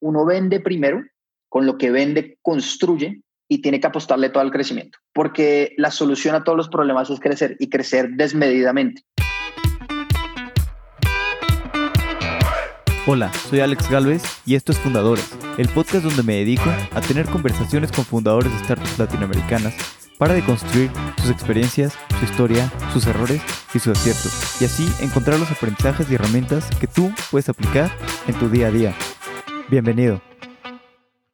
uno vende primero, con lo que vende construye y tiene que apostarle todo al crecimiento, porque la solución a todos los problemas es crecer y crecer desmedidamente. Hola, soy Alex Galvez y esto es Fundadores, el podcast donde me dedico a tener conversaciones con fundadores de startups latinoamericanas para deconstruir sus experiencias, su historia, sus errores y sus aciertos, y así encontrar los aprendizajes y herramientas que tú puedes aplicar en tu día a día. Bienvenido.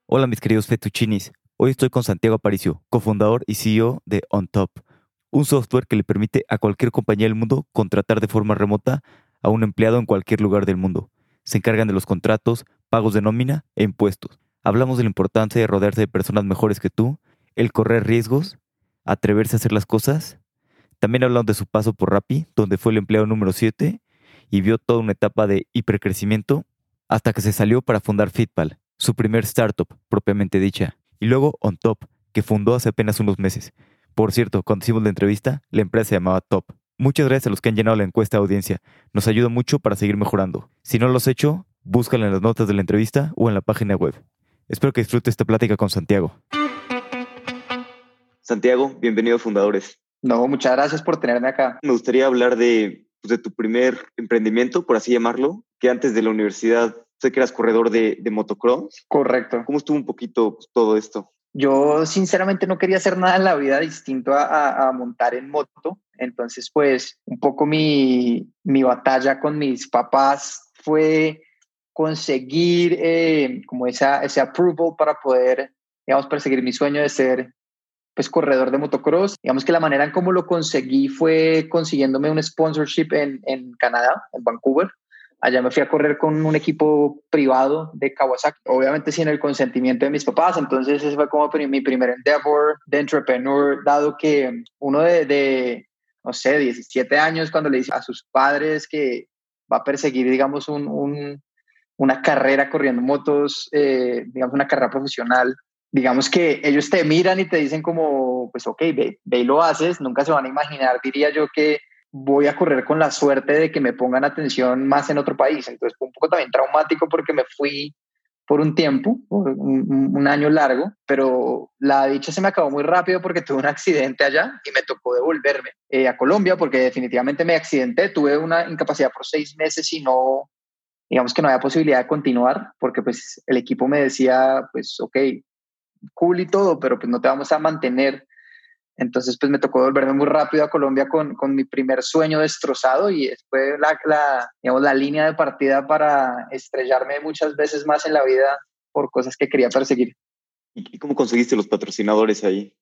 Hola mis queridos fettuccinis, hoy estoy con Santiago Aparicio, cofundador y CEO de OnTop, un software que le permite a cualquier compañía del mundo contratar de forma remota a un empleado en cualquier lugar del mundo. Se encargan de los contratos, pagos de nómina e impuestos. Hablamos de la importancia de rodearse de personas mejores que tú, el correr riesgos atreverse a hacer las cosas. También hablamos de su paso por Rappi, donde fue el empleado número 7 y vio toda una etapa de hipercrecimiento hasta que se salió para fundar Fitpal, su primer startup propiamente dicha, y luego On Top, que fundó hace apenas unos meses. Por cierto, cuando hicimos la entrevista, la empresa se llamaba Top. Muchas gracias a los que han llenado la encuesta de audiencia. Nos ayuda mucho para seguir mejorando. Si no lo has hecho, búscala en las notas de la entrevista o en la página web. Espero que disfrutes esta plática con Santiago. Santiago, bienvenido a Fundadores. No, muchas gracias por tenerme acá. Me gustaría hablar de, pues, de tu primer emprendimiento, por así llamarlo, que antes de la universidad sé que eras corredor de, de motocross. Correcto. ¿Cómo estuvo un poquito pues, todo esto? Yo sinceramente no quería hacer nada en la vida distinto a, a, montar en moto. Entonces, pues un poco mi, mi batalla con mis papás fue conseguir eh, como esa, ese approval para poder, digamos, perseguir mi sueño de ser pues corredor de motocross. Digamos que la manera en cómo lo conseguí fue consiguiéndome un sponsorship en, en Canadá, en Vancouver. Allá me fui a correr con un equipo privado de Kawasaki, obviamente sin el consentimiento de mis papás, entonces ese fue como mi primer endeavor de entrepreneur, dado que uno de, de no sé, 17 años, cuando le dice a sus padres que va a perseguir, digamos, un, un, una carrera corriendo motos, eh, digamos, una carrera profesional, digamos que ellos te miran y te dicen como, pues ok, ve, ve y lo haces, nunca se van a imaginar, diría yo, que voy a correr con la suerte de que me pongan atención más en otro país. Entonces fue un poco también traumático porque me fui por un tiempo, por un, un, año largo, pero la dicha se me acabó muy rápido porque tuve un accidente allá y me tocó devolverme eh, a Colombia porque definitivamente me accidenté, tuve una incapacidad por seis meses y no, digamos que no había posibilidad de continuar porque pues el equipo me decía, pues ok, cool y todo, pero pues no te vamos a mantener. Entonces, pues me tocó volverme muy rápido a Colombia con, con mi primer sueño destrozado y fue la, la, digamos, la línea de partida para estrellarme muchas veces más en la vida por cosas que quería perseguir. ¿Y cómo conseguiste los patrocinadores ahí?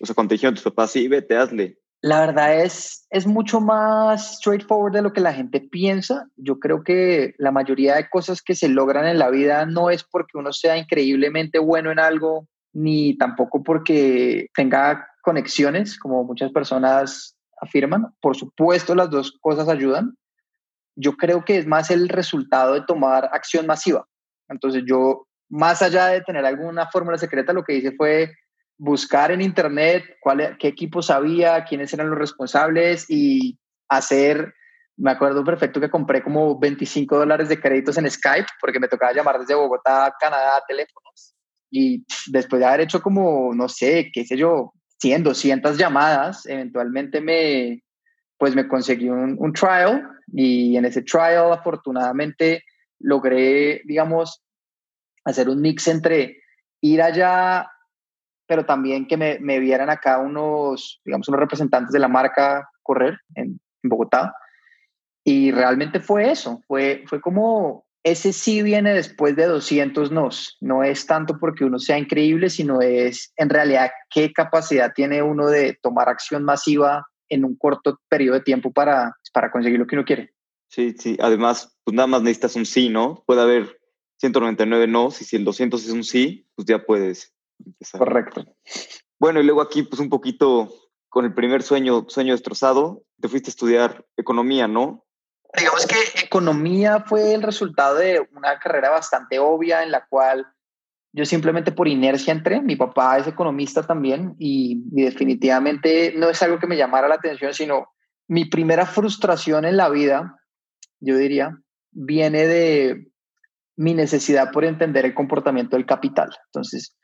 O sea, cuando te dijeron tus papás, sí, vete, hazle. La verdad es, es mucho más straightforward de lo que la gente piensa. Yo creo que la mayoría de cosas que se logran en la vida no es porque uno sea increíblemente bueno en algo ni tampoco porque tenga conexiones, como muchas personas afirman. Por supuesto, las dos cosas ayudan. Yo creo que es más el resultado de tomar acción masiva. Entonces yo, más allá de tener alguna fórmula secreta, lo que hice fue buscar en internet cuál, qué equipos había, quiénes eran los responsables y hacer, me acuerdo perfecto que compré como 25 dólares de créditos en Skype porque me tocaba llamar desde Bogotá, Canadá, teléfonos y después de haber hecho como, no sé, qué sé yo, 100, 200 llamadas, eventualmente me, pues me conseguí un, trial y en ese trial afortunadamente logré, digamos, hacer un mix entre ir allá, pero también que me, me vieran acá unos, digamos, unos representantes de la marca correr en, en Bogotá. Y realmente fue eso, fue, fue como ese sí viene después de 200 nos. No es tanto porque uno sea increíble, sino es en realidad qué capacidad tiene uno de tomar acción masiva en un corto periodo de tiempo para, para conseguir lo que uno quiere. Sí, sí. Además, pues nada más necesitas un sí, ¿no? Puede haber 199 no, y si el 200 es un sí, pues ya puedes empezar. Correcto. Bueno, y luego aquí, pues un poquito con el primer sueño, sueño destrozado, te fuiste a estudiar economía, ¿no? Digamos que economía fue el resultado de una carrera bastante obvia en la cual yo simplemente por inercia entré. Mi papá es economista también y, definitivamente no es algo que me llamara la atención, sino mi primera frustración en la vida, yo diría, viene de mi necesidad por entender el comportamiento del capital. Entonces,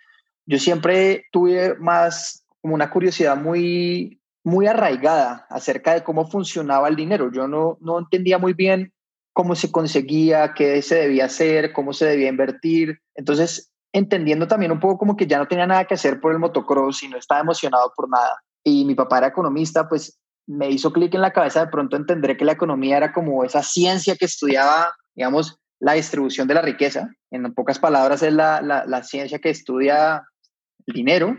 yo siempre tuve más como una curiosidad muy, muy arraigada acerca de cómo funcionaba el dinero. Yo no, no entendía muy bien cómo se conseguía, qué se debía hacer, cómo se debía invertir. Entonces, entendiendo también un poco como que ya no tenía nada que hacer por el motocross y no estaba emocionado por nada. Y mi papá era economista, pues me hizo clic en la cabeza, de pronto entenderé que la economía era como esa ciencia que estudiaba, digamos, la distribución de la riqueza. En pocas palabras, es la, la, la ciencia que estudia el dinero.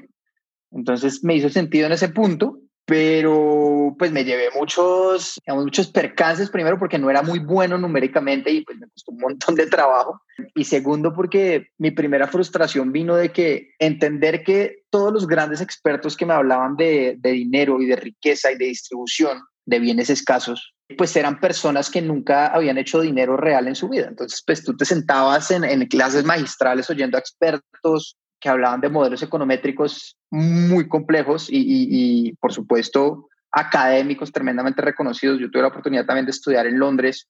Entonces me hizo sentido en ese punto pero pues me llevé muchos, digamos, muchos percances, primero porque no era muy bueno numéricamente y pues me costó un montón de trabajo, y segundo porque mi primera frustración vino de que entender que todos los grandes expertos que me hablaban de, de dinero y de riqueza y de distribución de bienes escasos, pues eran personas que nunca habían hecho dinero real en su vida. Entonces, pues tú te sentabas en, en clases magistrales oyendo a expertos que hablaban de modelos econométricos muy complejos y, por supuesto, académicos tremendamente reconocidos. Yo tuve la oportunidad también de estudiar en Londres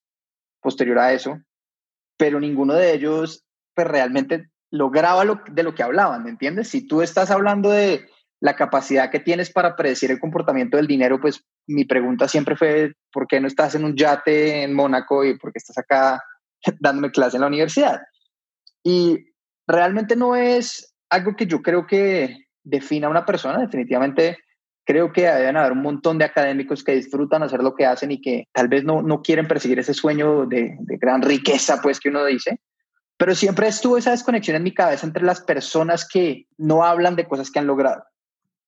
posterior a eso, pero ninguno de ellos pues, realmente lograba lo, de lo que hablaban, ¿me entiendes? Si tú estás hablando de la capacidad que tienes para predecir el comportamiento del dinero, pues mi pregunta siempre fue, ¿por qué no estás en un yate en Mónaco y por qué estás acá dándome clase en la universidad? Y realmente no es algo que yo creo que defina a una persona. Definitivamente creo que deben haber un montón de académicos que disfrutan hacer lo que hacen y que tal vez no, no quieren perseguir ese sueño de, de gran riqueza, pues que uno dice. Pero siempre estuvo esa desconexión en mi cabeza entre las personas que no hablan de cosas que han logrado.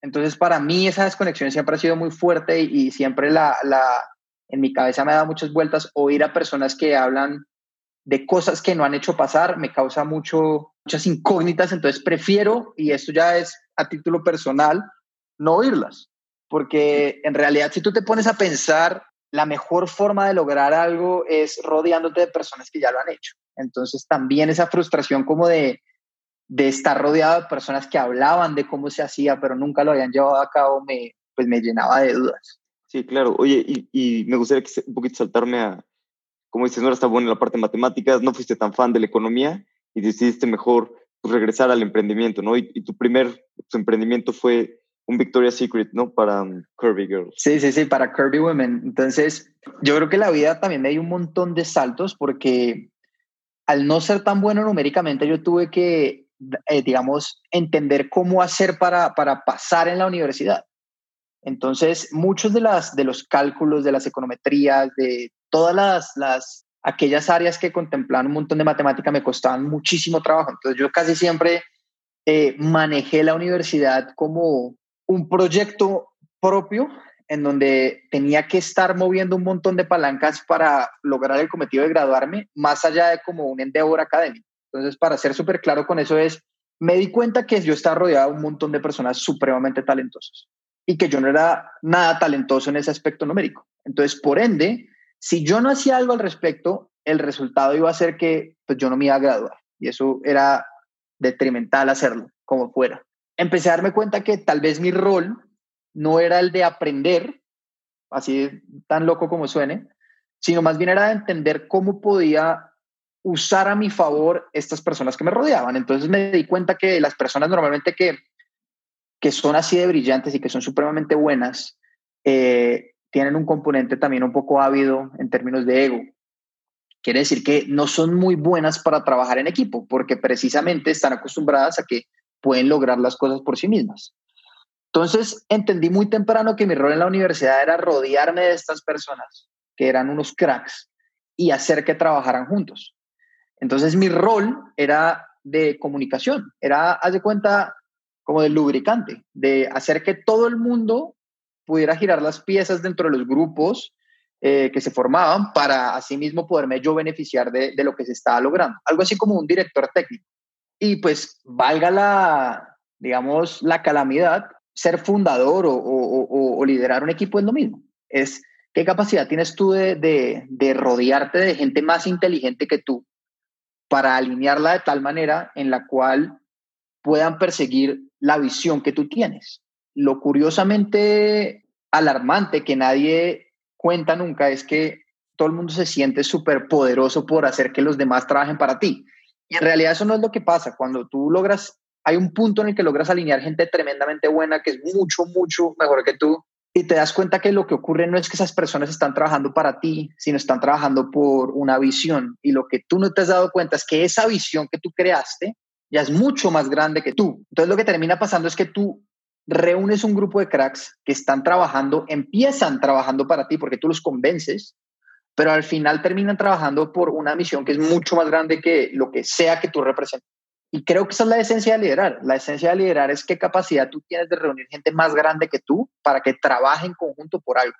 Entonces, para mí esa desconexión siempre ha sido muy fuerte y, y siempre la, la, en mi cabeza me ha dado muchas vueltas oír a personas que hablan de cosas que no han hecho pasar, me causa mucho, muchas incógnitas, entonces prefiero, y esto ya es a título personal, no oírlas, porque en realidad si tú te pones a pensar, la mejor forma de lograr algo es rodeándote de personas que ya lo han hecho. Entonces también esa frustración como de, de estar rodeado de personas que hablaban de cómo se hacía, pero nunca lo habían llevado a cabo, me, pues me llenaba de dudas. Sí, claro. Oye, y, me gustaría un poquito saltarme a, como dices, no eras tan bueno en la parte de matemáticas, no fuiste tan fan de la economía y decidiste mejor pues, regresar al emprendimiento, ¿no? Y, tu primer emprendimiento fue un Victoria's Secret, ¿no? Para um, Kirby Girls. Sí, sí, sí, para Kirby Women. Entonces, yo creo que la vida también me dio un montón de saltos porque al no ser tan bueno numéricamente, yo tuve que, eh, digamos, entender cómo hacer para, para pasar en la universidad. Entonces, muchos de, las, de los cálculos, de las econometrías, de todas las, las, aquellas áreas que contemplaban un montón de matemática me costaban muchísimo trabajo. Entonces yo casi siempre eh, manejé la universidad como un proyecto propio en donde tenía que estar moviendo un montón de palancas para lograr el cometido de graduarme, más allá de como un endeavor académico. Entonces, para ser súper claro con eso es, me di cuenta que yo estaba rodeado de un montón de personas supremamente talentosas y que yo no era nada talentoso en ese aspecto numérico. Entonces, por ende, si yo no hacía algo al respecto, el resultado iba a ser que pues, yo no me iba a graduar. Y eso era detrimental hacerlo, como fuera. Empecé a darme cuenta que tal vez mi rol no era el de aprender, así tan loco como suene, sino más bien era de entender cómo podía usar a mi favor estas personas que me rodeaban. Entonces me di cuenta que las personas normalmente que, que son así de brillantes y que son supremamente buenas, eh, tienen un componente también un poco ávido en términos de ego. Quiere decir que no son muy buenas para trabajar en equipo, porque precisamente están acostumbradas a que pueden lograr las cosas por sí mismas. Entonces, entendí muy temprano que mi rol en la universidad era rodearme de estas personas, que eran unos cracks, y hacer que trabajaran juntos. Entonces, mi rol era de comunicación, era, haz de cuenta, como de lubricante, de hacer que todo el mundo pudiera girar las piezas dentro de los grupos eh, que se formaban para asimismo poderme yo beneficiar de, de, lo que se estaba logrando. Algo así como un director técnico. Y pues valga la, digamos, la calamidad, ser fundador o, o, o liderar un equipo es lo mismo. Es qué capacidad tienes tú de, de, de rodearte de gente más inteligente que tú para alinearla de tal manera en la cual puedan perseguir la visión que tú tienes. Lo curiosamente alarmante que nadie cuenta nunca es que todo el mundo se siente súper poderoso por hacer que los demás trabajen para ti. Y en realidad eso no es lo que pasa. Cuando tú logras, hay un punto en el que logras alinear gente tremendamente buena, que es mucho, mucho mejor que tú, y te das cuenta que lo que ocurre no es que esas personas están trabajando para ti, sino están trabajando por una visión. Y lo que tú no te has dado cuenta es que esa visión que tú creaste ya es mucho más grande que tú. Entonces lo que termina pasando es que tú reúnes un grupo de cracks que están trabajando, empiezan trabajando para ti porque tú los convences, pero al final terminan trabajando por una misión que es mucho más grande que lo que sea que tú representes. Y creo que esa es la esencia de liderar. La esencia de liderar es qué capacidad tú tienes de reunir gente más grande que tú para que trabaje en conjunto por algo.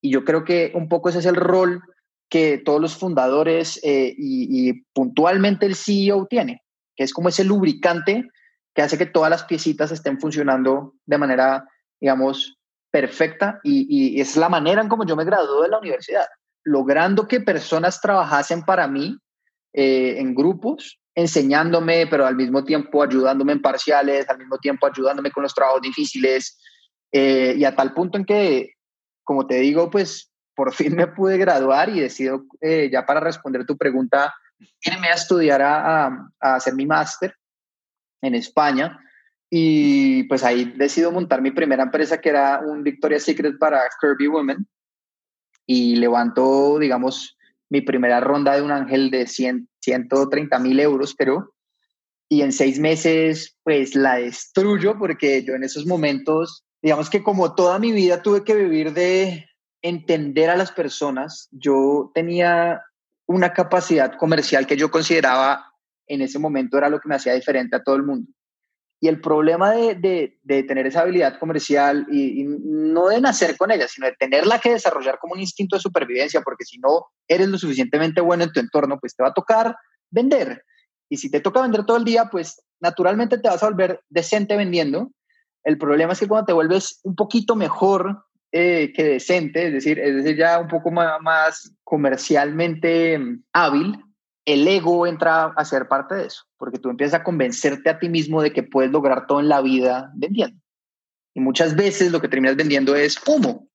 Y yo creo que un poco ese es el rol que todos los fundadores eh, y, y, puntualmente el CEO tiene, que es como ese lubricante que hace que todas las piecitas estén funcionando de manera, digamos, perfecta. Y, es la manera en como yo me gradué de la universidad, logrando que personas trabajasen para mí eh, en grupos enseñándome, pero al mismo tiempo ayudándome en parciales, al mismo tiempo ayudándome con los trabajos difíciles, eh, y a tal punto en que, como te digo, pues por fin me pude graduar y decido, eh, ya para responder tu pregunta, irme a estudiar a, hacer mi máster en España. Y pues ahí decido montar mi primera empresa que era un Victoria's Secret para Kirby Women. Y levanto, digamos, mi primera ronda de un ángel de 100, 130 mil euros, pero y en seis meses pues la destruyo porque yo en esos momentos, digamos que como toda mi vida tuve que vivir de entender a las personas, yo tenía una capacidad comercial que yo consideraba en ese momento era lo que me hacía diferente a todo el mundo. Y el problema de, de, tener esa habilidad comercial y, no de nacer con ella, sino de tenerla que desarrollar como un instinto de supervivencia, porque si no eres lo suficientemente bueno en tu entorno, pues te va a tocar vender. Y si te toca vender todo el día, pues naturalmente te vas a volver decente vendiendo. El problema es que cuando te vuelves un poquito mejor eh, que decente, es decir, es decir, ya un poco más, más comercialmente hábil, el ego entra a ser parte de eso, porque tú empiezas a convencerte a ti mismo de que puedes lograr todo en la vida vendiendo. Y muchas veces lo que terminas vendiendo es humo.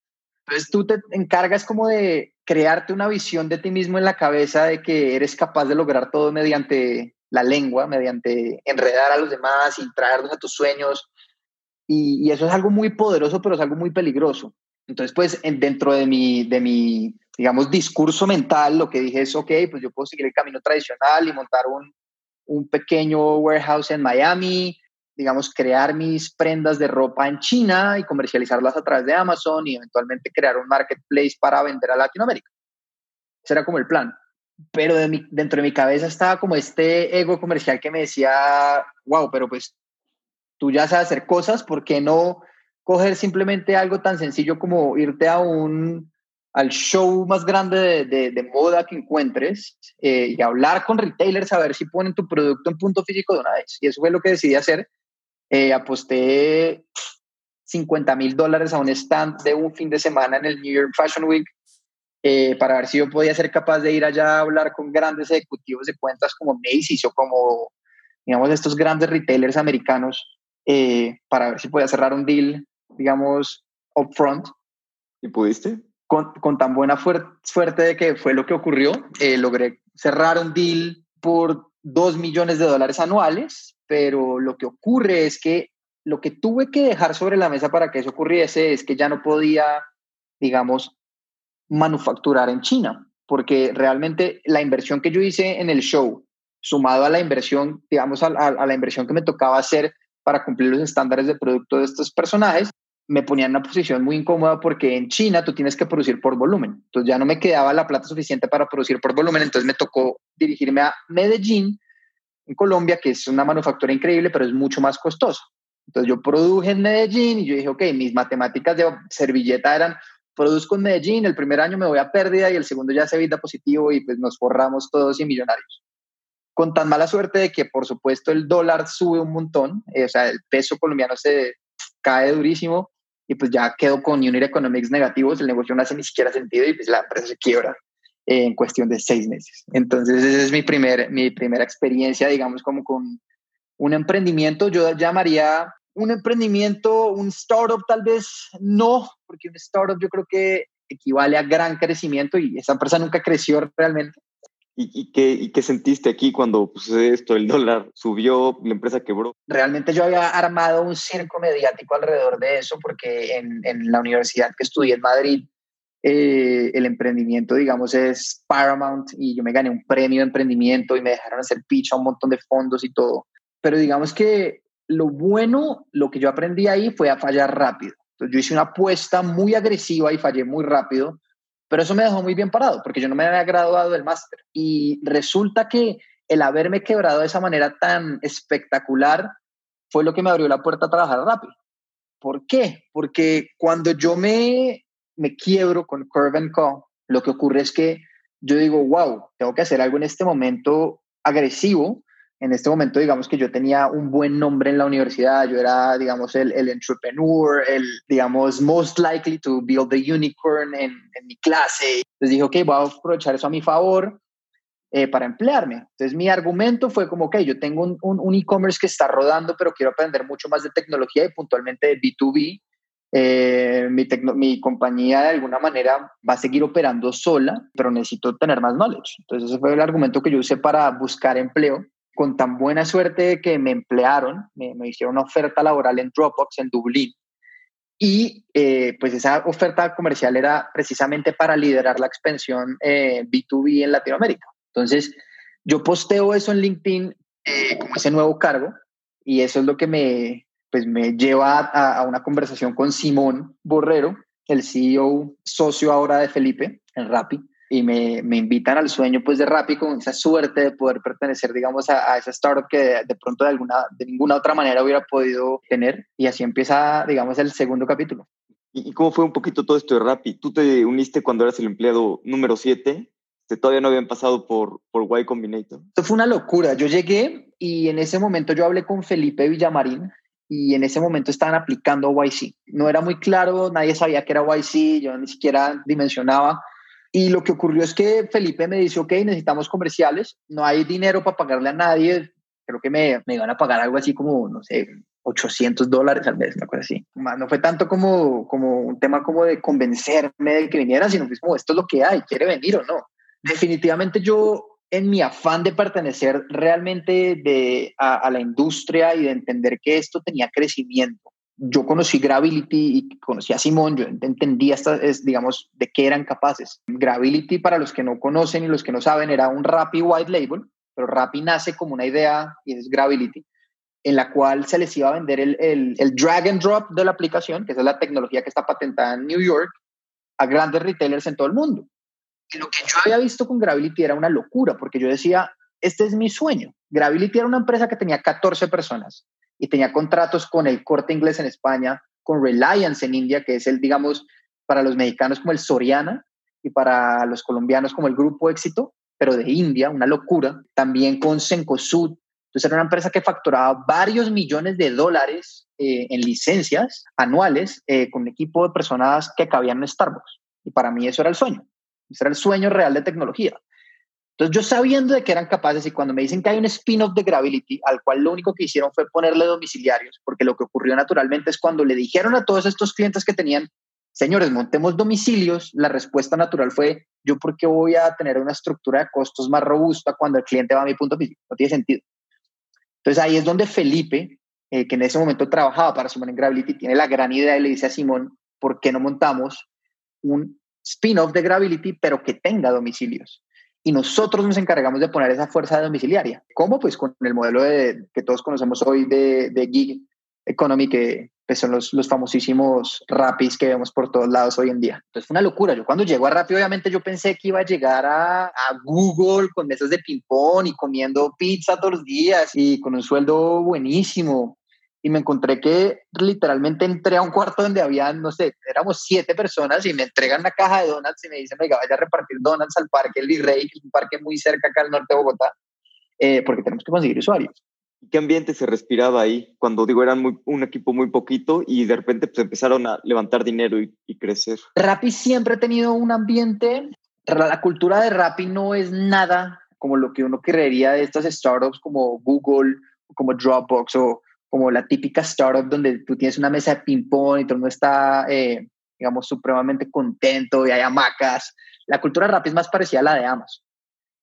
Entonces tú te encargas como de crearte una visión de ti mismo en la cabeza de que eres capaz de lograr todo mediante la lengua, mediante enredar a los demás y traerlos a tus sueños. Y, y eso es algo muy poderoso, pero es algo muy peligroso. Entonces, pues dentro de mi, de mi digamos, discurso mental, lo que dije es, ok, pues yo puedo seguir el camino tradicional y montar un, un pequeño warehouse en Miami, digamos, crear mis prendas de ropa en China y comercializarlas a través de Amazon y eventualmente crear un marketplace para vender a Latinoamérica. Ese era como el plan. Pero dentro de mi cabeza estaba como este ego comercial que me decía, wow, pero pues tú ya sabes hacer cosas, ¿por qué no coger simplemente algo tan sencillo como irte a un al show más grande de, de, de moda que encuentres eh, y hablar con retailers a ver si ponen tu producto en punto físico de una vez. Y eso fue lo que decidí hacer. Eh, aposté 50 mil dólares a un stand de un fin de semana en el New York Fashion Week eh, para ver si yo podía ser capaz de ir allá a hablar con grandes ejecutivos de cuentas como Macy's o como, digamos, estos grandes retailers americanos para ver si podía cerrar un deal, digamos, upfront. ¿Y pudiste? con, con tan buena suerte de que fue lo que ocurrió, eh, logré cerrar un deal por 2 millones de dólares anuales, pero lo que ocurre es que lo que tuve que dejar sobre la mesa para que eso ocurriese es que ya no podía, digamos, manufacturar en China, porque realmente la inversión que yo hice en el show, sumado a la inversión, digamos, a, a, a la inversión que me tocaba hacer para cumplir los estándares de producto de estos personajes, me ponía en una posición muy incómoda porque en China tú tienes que producir por volumen. Entonces ya no me quedaba la plata suficiente para producir por volumen, entonces me tocó dirigirme a Medellín, en Colombia, que es una manufactura increíble, pero es mucho más costosa. Entonces yo produje en Medellín y yo dije, ok, mis matemáticas de servilleta eran, produzco en Medellín, el primer año me voy a pérdida y el segundo ya se vida positivo y pues nos forramos todos y millonarios. Con tan mala suerte de que, por supuesto, el dólar sube un montón, eh, o sea, el peso colombiano se cae durísimo, y pues ya quedó con Unit Economics negativos, el negocio no hace ni siquiera sentido y pues la empresa se quiebra en cuestión de seis meses. Entonces esa es mi, primer, mi primera experiencia, digamos, como con un emprendimiento, yo llamaría un emprendimiento, un startup tal vez no, porque un startup yo creo que equivale a gran crecimiento y esa empresa nunca creció realmente. ¿Y, qué, ¿Y, qué, sentiste aquí cuando pues, esto, el dólar subió, la empresa quebró? Realmente yo había armado un circo mediático alrededor de eso porque en, en la universidad que estudié en Madrid, eh, el emprendimiento, digamos, es Paramount y yo me gané un premio de emprendimiento y me dejaron hacer pitch a un montón de fondos y todo. Pero digamos que lo bueno, lo que yo aprendí ahí fue a fallar rápido. Entonces yo hice una apuesta muy agresiva y fallé muy rápido, pero eso me dejó muy bien parado porque yo no me había graduado del máster. Y resulta que el haberme quebrado de esa manera tan espectacular fue lo que me abrió la puerta a trabajar rápido. ¿Por qué? Porque cuando yo me me quiebro con Curve Co, lo que ocurre es que yo digo, wow, tengo que hacer algo en este momento agresivo. En este momento, digamos que yo tenía un buen nombre en la universidad, yo era, digamos, el, el entrepreneur, el, digamos, most likely to build the unicorn en, en mi clase. Entonces dije, ok, voy a aprovechar eso a mi favor eh, para emplearme. Entonces mi argumento fue como, ok, yo tengo un, un, un e-commerce que está rodando, pero quiero aprender mucho más de tecnología y puntualmente de B2B. Eh, mi, mi compañía de alguna manera va a seguir operando sola, pero necesito tener más knowledge. Entonces ese fue el argumento que yo usé para buscar empleo. Con tan buena suerte que me emplearon, me, me hicieron una oferta laboral en Dropbox en Dublín. Y eh, pues esa oferta comercial era precisamente para liderar la expansión eh, B2B en Latinoamérica. Entonces yo posteo eso en LinkedIn como ese nuevo cargo y eso es lo que me, pues me lleva a, una conversación con Simón Borrero, el CEO socio ahora de Felipe en Rappi, y me, me, invitan al sueño pues de Rappi con esa suerte de poder pertenecer digamos a, esa startup que de, pronto de alguna de ninguna otra manera hubiera podido tener y así empieza digamos el segundo capítulo. ¿Y cómo fue un poquito todo esto de Rappi? Tú te uniste cuando eras el empleado número 7 todavía no habían pasado por, por Y Combinator. Esto fue una locura. Yo llegué y en ese momento yo hablé con Felipe Villamarín, y en ese momento estaban aplicando YC. No era muy claro, nadie sabía que era YC, yo ni siquiera dimensionaba. Y lo que ocurrió es que Felipe me dice, ok, necesitamos comerciales, no hay dinero para pagarle a nadie, creo que me, me iban a pagar algo así como, no sé, 800 dólares al mes, una cosa así. No fue tanto como, como un tema como de convencerme de que viniera, sino que es como, esto es lo que hay, quiere venir o no. Definitivamente yo en mi afán de pertenecer realmente de, a, la industria y de entender que esto tenía crecimiento. Yo conocí Gravity y conocí a Simón, yo entendía, digamos, de qué eran capaces. Gravity, para los que no conocen y los que no saben, era un Rappi White Label, pero Rappi nace como una idea, y es Gravity, en la cual se les iba a vender el, el, drag and drop de la aplicación, que es la tecnología que está patentada en New York, a grandes retailers en todo el mundo lo que yo había visto con Gravity era una locura, porque yo decía, este es mi sueño. Gravity era una empresa que tenía 14 personas y tenía contratos con el Corte Inglés en España, con Reliance en India, que es el, digamos, para los mexicanos como el Soriana y para los colombianos como el Grupo Éxito, pero de India, una locura. También con Cencosud. Entonces era una empresa que facturaba varios millones de dólares eh, en licencias anuales eh, con un equipo de personas que cabían en Starbucks. Y para mí eso era el sueño. Ese era el sueño real de tecnología. Entonces, yo sabiendo de que eran capaces y cuando me dicen que hay un spin-off de Gravity, al cual lo único que hicieron fue ponerle domiciliarios, porque lo que ocurrió naturalmente es cuando le dijeron a todos estos clientes que tenían, señores, montemos domicilios, la respuesta natural fue, yo por qué voy a tener una estructura de costos más robusta cuando el cliente va a mi punto físico. No tiene sentido. Entonces, ahí es donde Felipe, eh, que en ese momento trabajaba para Simón en Gravity, tiene la gran idea y le dice a Simón, ¿por qué no montamos un spin-off de Gravity, pero que tenga domicilios. Y nosotros nos encargamos de poner esa fuerza domiciliaria. ¿Cómo? Pues con el modelo de, que todos conocemos hoy de, de gig economy, que pues, son los, los famosísimos Rapis que vemos por todos lados hoy en día. Entonces fue una locura. Yo cuando llego a Rappi, obviamente yo pensé que iba a llegar a, a Google con mesas de ping-pong y comiendo pizza todos los días y con un sueldo buenísimo y me encontré que literalmente entré a un cuarto donde había, no sé, éramos siete personas y me entregan una caja de donuts y me dicen, oiga, vaya a repartir donuts al parque El Virrey, que es un parque muy cerca acá al norte de Bogotá, eh, porque tenemos que conseguir usuarios. ¿Qué ambiente se respiraba ahí? Cuando digo, eran muy, un equipo muy poquito y de repente pues, empezaron a levantar dinero y, y crecer. Rappi siempre ha tenido un ambiente, la cultura de Rappi no es nada como lo que uno creería de estas startups como Google, como Dropbox o como la típica startup donde tú tienes una mesa de ping-pong y todo el mundo está, eh, digamos, supremamente contento y hay hamacas. La cultura rap es más parecida a la de Amazon.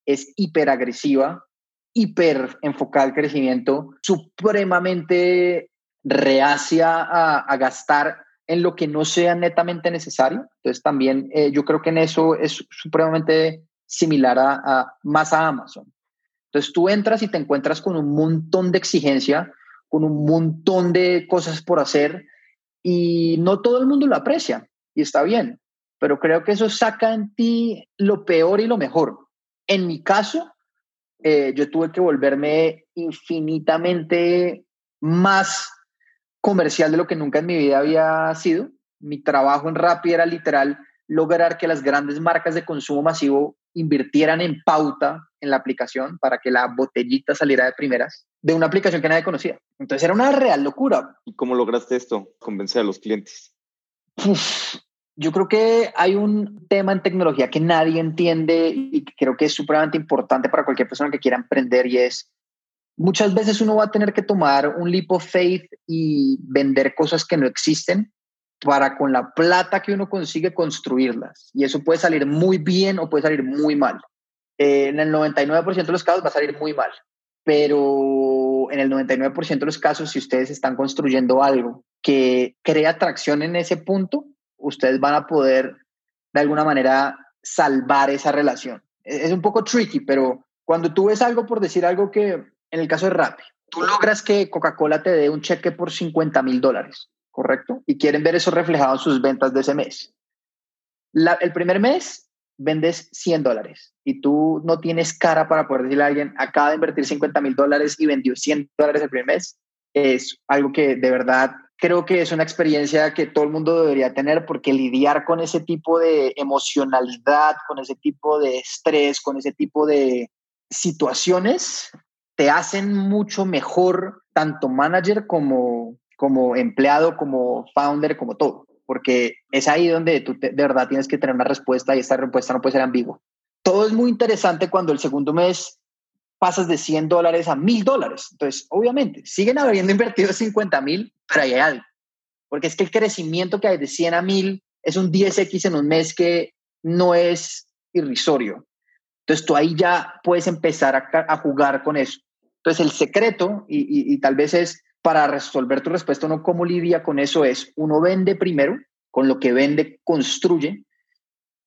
es hiperagresiva, hiper enfocada al crecimiento, supremamente reacia a, gastar en lo que no sea netamente necesario. Entonces también eh, yo creo que en eso es supremamente similar a, más a Amazon. Entonces tú entras y te encuentras con un montón de exigencia, con un montón de cosas por hacer y no todo el mundo lo aprecia y está bien, pero creo que eso saca en ti lo peor y lo mejor. En mi caso, eh, yo tuve que volverme infinitamente más comercial de lo que nunca en mi vida había sido. Mi trabajo en Rappi era literal lograr que las grandes marcas de consumo masivo invirtieran en pauta en la aplicación para que la botellita saliera de primeras de una aplicación que nadie conocía. Entonces era una real locura. ¿Y cómo lograste esto? Convencer a los clientes. yo creo que hay un tema en tecnología que nadie entiende y que creo que es supremamente importante para cualquier persona que quiera emprender y es muchas veces uno va a tener que tomar un leap of faith y vender cosas que no existen para con la plata que uno consigue construirlas. Y eso puede salir muy bien o puede salir muy mal. Eh, en el 99% de los casos va a salir muy mal, pero en el 99% de los casos, si ustedes están construyendo algo que crea atracción en ese punto, ustedes van a poder de alguna manera salvar esa relación. Es un poco tricky, pero cuando tú ves algo, por decir algo que en el caso de Rappi, tú logras que Coca-Cola te dé un cheque por 50 mil dólares ¿correcto? Y quieren ver eso reflejado en sus ventas de ese mes. el primer mes vendes 100 dólares y tú no tienes cara para poder decirle a alguien, acaba de invertir 50 mil dólares y vendió 100 dólares el primer mes. Es algo que de verdad creo que es una experiencia que todo el mundo debería tener porque lidiar con ese tipo de emocionalidad, con ese tipo de estrés, con ese tipo de situaciones, te hacen mucho mejor tanto manager como, como empleado, como founder, como todo, porque es ahí donde tú de verdad tienes que tener una respuesta y esta respuesta no puede ser ambigua. Todo es muy interesante cuando el segundo mes pasas de 100 dólares a 1000 dólares. Entonces, obviamente, siguen habiendo invertido 50 mil, pero hay algo. Porque es que el crecimiento que hay de 100 a 1000 es un 10x en un mes que no es irrisorio. Entonces, tú ahí ya puedes empezar a, jugar con eso. Entonces, el secreto, y tal vez es para resolver tu respuesta, uno cómo lidia con eso es, uno vende primero, con lo que vende construye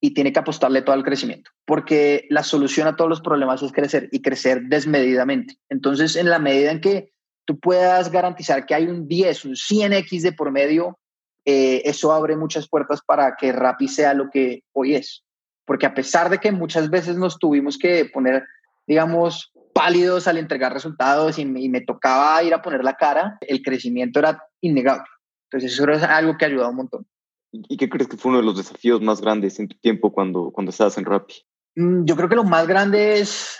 y tiene que apostarle todo al crecimiento, porque la solución a todos los problemas es crecer y crecer desmedidamente. Entonces, en la medida en que tú puedas garantizar que hay un 10, un 100x de por medio, eh, eso abre muchas puertas para que Rappi sea lo que hoy es. Porque a pesar de que muchas veces nos tuvimos que poner, digamos, pálidos al entregar resultados y me, tocaba ir a poner la cara, el crecimiento era innegable. Entonces eso es algo que ha ayudado un montón. ¿Y qué crees que fue uno de los desafíos más grandes en tu tiempo cuando, cuando estabas en Rappi? Mm, yo creo que lo más grande es,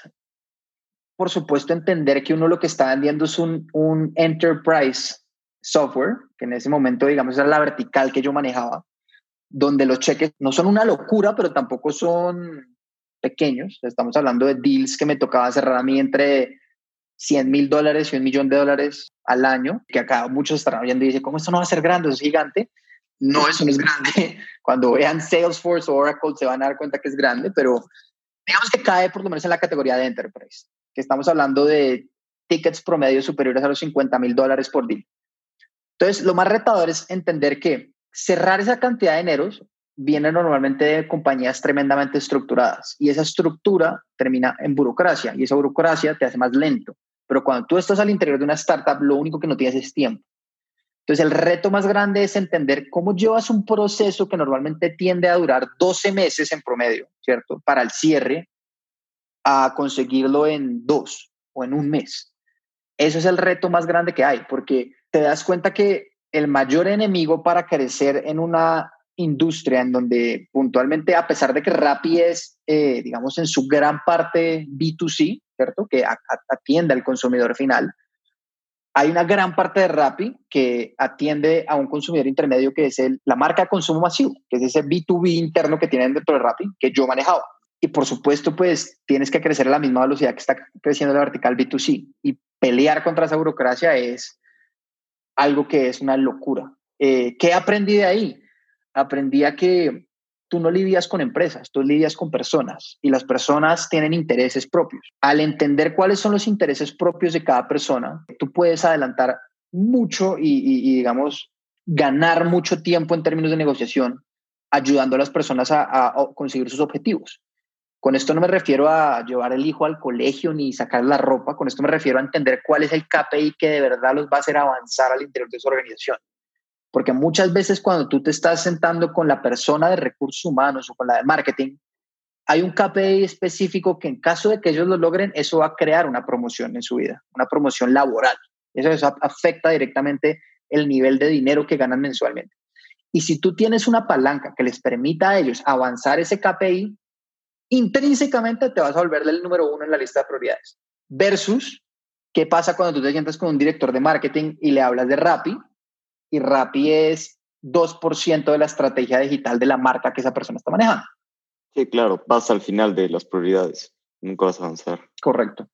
por supuesto, entender que uno lo que está vendiendo es un, un enterprise software, que en ese momento, digamos, era la vertical que yo manejaba, donde los cheques no son una locura, pero tampoco son pequeños. Estamos hablando de deals que me tocaba cerrar a mí entre 100 mil dólares y un millón de dólares al año, que acá muchos están viendo y dicen, ¿cómo esto no va a ser grande? Eso es gigante. No, eso no es grande. Cuando vean Salesforce o Oracle se van a dar cuenta que es grande, pero digamos que cae por lo menos en la categoría de enterprise, que estamos hablando de tickets promedios superiores a los 50 mil dólares por deal. Entonces, lo más retador es entender que cerrar esa cantidad de dineros viene normalmente de compañías tremendamente estructuradas y esa estructura termina en burocracia y esa burocracia te hace más lento. Pero cuando tú estás al interior de una startup, lo único que no tienes es tiempo. Entonces, el reto más grande es entender cómo llevas un proceso que normalmente tiende a durar 12 meses en promedio, ¿cierto? Para el cierre, a conseguirlo en dos o en un mes. Eso es el reto más grande que hay, porque te das cuenta que el mayor enemigo para crecer en una industria en donde puntualmente, a pesar de que Rappi es, eh, digamos, en su gran parte B2C, ¿cierto? Que atiende al consumidor final, hay una gran parte de Rappi que atiende a un consumidor intermedio que es el, la marca de consumo masivo, que es ese B2B interno que tienen dentro de Rappi, que yo manejaba. Y por supuesto, pues tienes que crecer a la misma velocidad que está creciendo la vertical B2C. Y pelear contra esa burocracia es algo que es una locura. Eh, ¿Qué aprendí de ahí? Aprendí a que tú no lidias con empresas, tú lidias con personas y las personas tienen intereses propios. Al entender cuáles son los intereses propios de cada persona, tú puedes adelantar mucho y, digamos, ganar mucho tiempo en términos de negociación, ayudando a las personas a, conseguir sus objetivos. Con esto no me refiero a llevar el hijo al colegio ni sacar la ropa, con esto me refiero a entender cuál es el KPI que de verdad los va a hacer avanzar al interior de su organización. Porque muchas veces cuando tú te estás sentando con la persona de recursos humanos o con la de marketing, hay un KPI específico que en caso de que ellos lo logren, eso va a crear una promoción en su vida, una promoción laboral. Eso, afecta directamente el nivel de dinero que ganan mensualmente. Y si tú tienes una palanca que les permita a ellos avanzar ese KPI, intrínsecamente te vas a volver el número uno en la lista de prioridades. Versus, ¿qué pasa cuando tú te sientas con un director de marketing y le hablas de Rappi? Y Rappi es 2% de la estrategia digital de la marca que esa persona está manejando. Sí, claro, vas al final de las prioridades, nunca vas a avanzar. Correcto.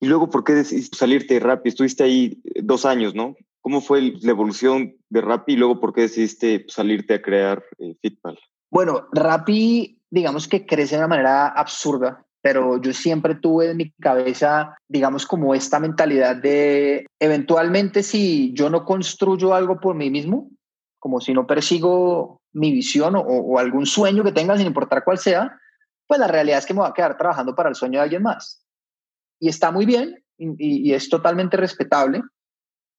Y luego, ¿por qué decidiste salirte de Rappi? Estuviste ahí eh, dos años, ¿no? ¿Cómo fue la evolución de Rappi y luego por qué decidiste salirte a crear eh, Fitpal? Bueno, Rappi, digamos que crece de una manera absurda, pero yo siempre tuve en mi cabeza, digamos, como esta mentalidad de eventualmente si yo no construyo algo por mí mismo, como si no persigo mi visión o, algún sueño que tenga, sin importar cuál sea, pues la realidad es que me voy a quedar trabajando para el sueño de alguien más y está muy bien y, es totalmente respetable,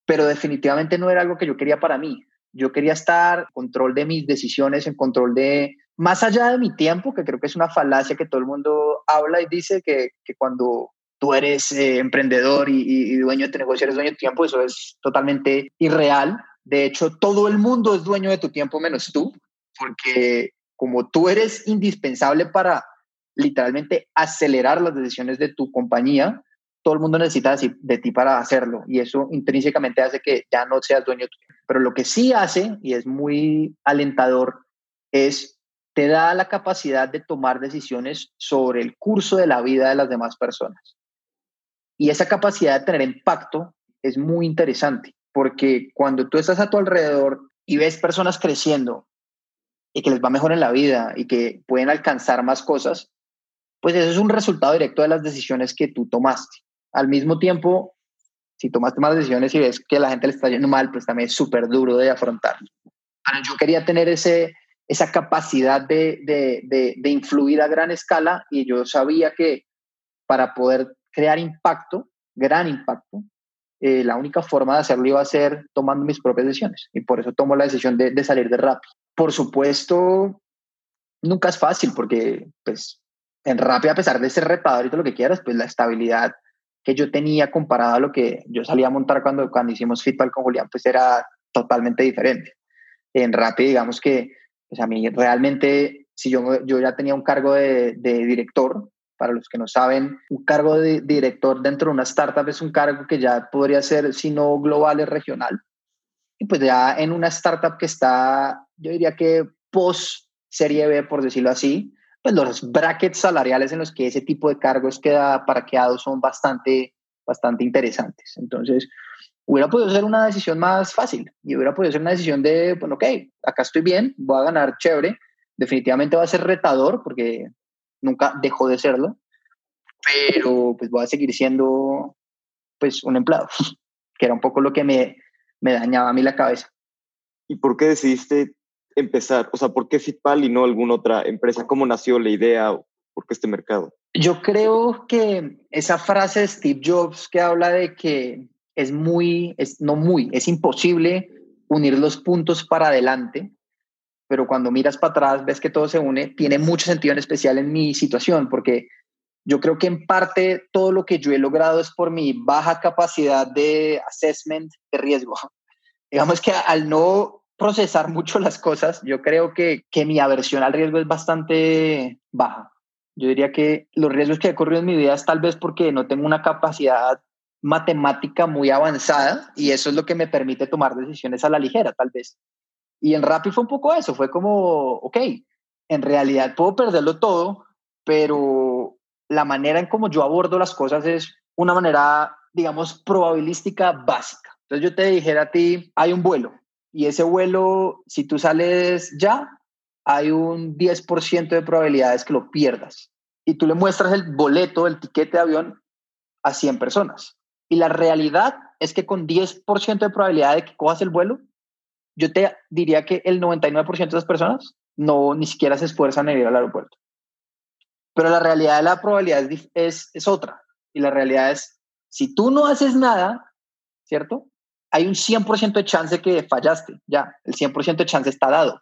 pero definitivamente no era algo que yo quería para mí. Yo quería estar en control de mis decisiones, en control de, más allá de mi tiempo, que creo que es una falacia que todo el mundo habla y dice que, que cuando tú eres eh, emprendedor y, y, dueño de tu negocio, eres dueño de tu tiempo, eso es totalmente irreal. De hecho, todo el mundo es dueño de tu tiempo menos tú, porque como tú eres indispensable para literalmente acelerar las decisiones de tu compañía, todo el mundo necesita de ti para hacerlo y eso intrínsecamente hace que ya no seas dueño. Pero lo que sí hace, y es muy alentador, es te da la capacidad de tomar decisiones sobre el curso de la vida de las demás personas. Y esa capacidad de tener impacto es muy interesante, porque cuando tú estás a tu alrededor y ves personas creciendo y que les va mejor en la vida y que pueden alcanzar más cosas, pues eso es un resultado directo de las decisiones que tú tomaste. Al mismo tiempo, si tomaste malas decisiones y ves que la gente le está yendo mal, pues también es súper duro de afrontar. yo quería tener ese, esa capacidad de, de, de, influir a gran escala y yo sabía que para poder crear impacto, gran impacto, eh, la única forma de hacerlo iba a ser tomando mis propias decisiones. Y por eso tomo la decisión de, de salir de Rappi. Por supuesto, nunca es fácil porque pues en Rappi, a pesar de ser retador y todo lo que quieras, pues la estabilidad que yo tenía comparada a lo que yo salía a montar cuando, cuando hicimos Fitball con Julián, pues era totalmente diferente. En Rappi, digamos que, pues a mí realmente, si yo, yo ya tenía un cargo de, de director, para los que no saben, un cargo de director dentro de una startup es un cargo que ya podría ser, si no global, es regional. Y pues ya en una startup que está, yo diría que post serie B, por decirlo así, pues los brackets salariales en los que ese tipo de cargos queda parqueados son bastante, bastante interesantes. Entonces, hubiera podido ser una decisión más fácil y hubiera podido ser una decisión de, bueno, ok, acá estoy bien, voy a ganar chévere, definitivamente va a ser retador porque nunca dejó de serlo, pero pues voy a seguir siendo pues un empleado, que era un poco lo que me, me dañaba a mí la cabeza. ¿Y por qué decidiste empezar? O sea, ¿por qué Fitpal y no alguna otra empresa? ¿Cómo nació la idea? ¿Por qué este mercado? Yo creo que esa frase de Steve Jobs que habla de que es muy, es no muy, es imposible unir los puntos para adelante, pero cuando miras para atrás ves que todo se une, tiene mucho sentido en especial en mi situación, porque yo creo que en parte todo lo que yo he logrado es por mi baja capacidad de assessment de riesgo. Digamos que al no procesar mucho las cosas, yo creo que, que mi aversión al riesgo es bastante baja. Yo diría que los riesgos que he corrido en mi vida es tal vez porque no tengo una capacidad matemática muy avanzada y eso es lo que me permite tomar decisiones a la ligera, tal vez. Y en Rappi fue un poco eso, fue como, ok, en realidad puedo perderlo todo, pero la manera en cómo yo abordo las cosas es una manera, digamos, probabilística básica. Entonces yo te dijera a ti, hay un vuelo, y ese vuelo, si tú sales ya, hay un 10% de probabilidades que lo pierdas. Y tú le muestras el boleto, el tiquete de avión a 100 personas. Y la realidad es que con 10% de probabilidad de que cojas el vuelo, yo te diría que el 99% de las personas no ni siquiera se esfuerzan en ir al aeropuerto. Pero la realidad de la probabilidad es, es, otra. Y la realidad es, si tú no haces nada, ¿cierto? Hay un 100% de chance que fallaste, ya, el 100% de chance está dado.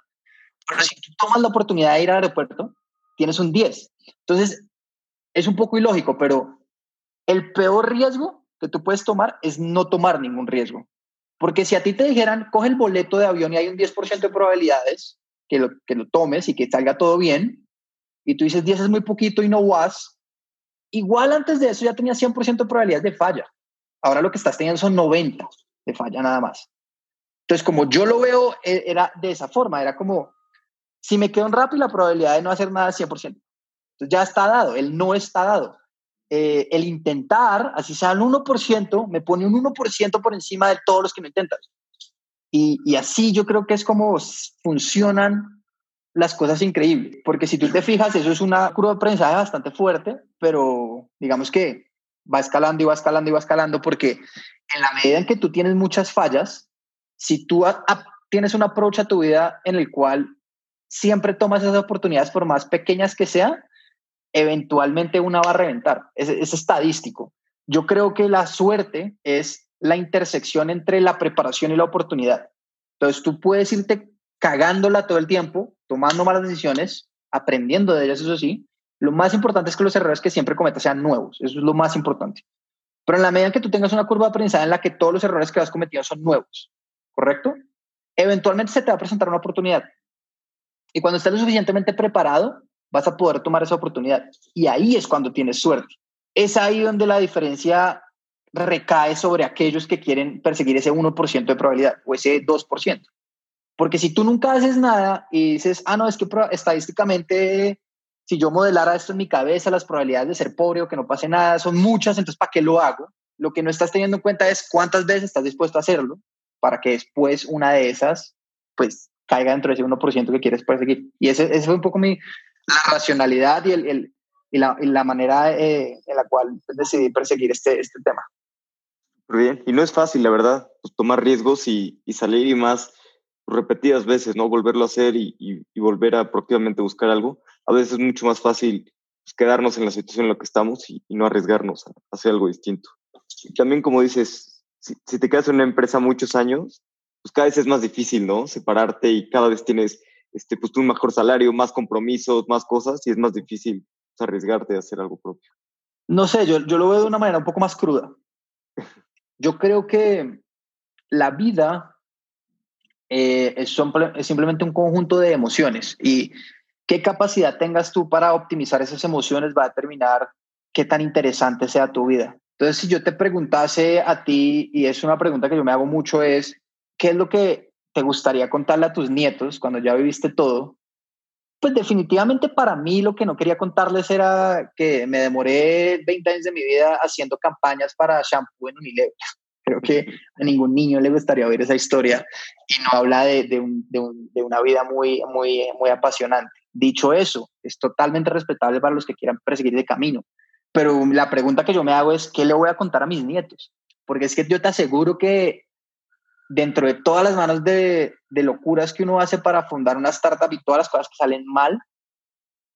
Pero si tú tomas la oportunidad de ir al aeropuerto, tienes un 10. Entonces, es un poco ilógico, pero el peor riesgo que tú puedes tomar es no tomar ningún riesgo. Porque si a ti te dijeran, coge el boleto de avión y hay un 10% de probabilidades que lo, que lo tomes y que salga todo bien, y tú dices 10 es muy poquito y no vas, igual antes de eso ya tenías 100% de probabilidades de falla. Ahora lo que estás teniendo son 90 de falla nada más. Entonces, como yo lo veo, e, era de esa forma, era como, si me quedo en rápido, la probabilidad de no hacer nada es 100%. Entonces ya está dado, el no está dado. Eh, el intentar, así sea el 1%, me pone un 1% por encima de todos los que no intentan. Y, así yo creo que es como funcionan las cosas increíbles. Porque si tú te fijas, eso es una curva de aprendizaje bastante fuerte, pero digamos que va escalando y va escalando y va escalando porque en la medida en que tú tienes muchas fallas, si tú tienes un approach a tu vida en el cual siempre tomas esas oportunidades por más pequeñas que sean, eventualmente una va a reventar. Es, es estadístico. Yo creo que la suerte es la intersección entre la preparación y la oportunidad. Entonces tú puedes irte cagándola todo el tiempo, tomando malas decisiones, aprendiendo de ellas, eso sí. Lo más importante es que los errores que siempre cometas sean nuevos. Eso es lo más importante. Pero en la medida en que tú tengas una curva de en la que todos los errores que has cometido son nuevos, ¿correcto? Eventualmente se te va a presentar una oportunidad. Y cuando estés lo suficientemente preparado, vas a poder tomar esa oportunidad. Y ahí es cuando tienes suerte. Es ahí donde la diferencia recae sobre aquellos que quieren perseguir ese 1% de probabilidad o ese 2%. Porque si tú nunca haces nada y dices, ah, no, es que estadísticamente, si yo modelara esto en mi cabeza, las probabilidades de ser pobre o que no pase nada son muchas, entonces ¿para qué lo hago? Lo que no estás teniendo en cuenta es cuántas veces estás dispuesto a hacerlo para que después una de esas, pues, caiga dentro de ese 1% que quieres perseguir. Y ese, ese fue un poco mi, la racionalidad y, el, el y, la, y, la, manera eh, en la cual decidí perseguir este, este tema. Muy bien, y no es fácil, la verdad, pues, tomar riesgos y, y, salir y más repetidas veces, ¿no? Volverlo a hacer y, y, volver a proactivamente buscar algo. A veces es mucho más fácil pues, quedarnos en la situación en la que estamos y, no arriesgarnos a, hacer algo distinto. Y también, como dices, si, si, te quedas en una empresa muchos años, pues cada vez es más difícil, ¿no? Separarte y cada vez tienes este, pues un mejor salario, más compromisos, más cosas y es más difícil arriesgarte a hacer algo propio. No sé, yo, yo lo veo de una manera un poco más cruda. Yo creo que la vida eh, es, es simplemente un conjunto de emociones y qué capacidad tengas tú para optimizar esas emociones va a determinar qué tan interesante sea tu vida. Entonces, si yo te preguntase a ti, y es una pregunta que yo me hago mucho, es, ¿qué es lo que te gustaría contarle a tus nietos cuando ya viviste todo? Pues definitivamente para mí lo que no quería contarles era que me demoré 20 años de mi vida haciendo campañas para shampoo en Unilever. Creo que a ningún niño le gustaría oír esa historia y no habla de, de, un, de, un, de una vida muy, muy, muy apasionante. Dicho eso, es totalmente respetable para los que quieran perseguir el camino. Pero la pregunta que yo me hago es, ¿qué le voy a contar a mis nietos? Porque es que yo te aseguro que dentro de todas las manos de, locuras que uno hace para fundar una startup y todas las cosas que salen mal,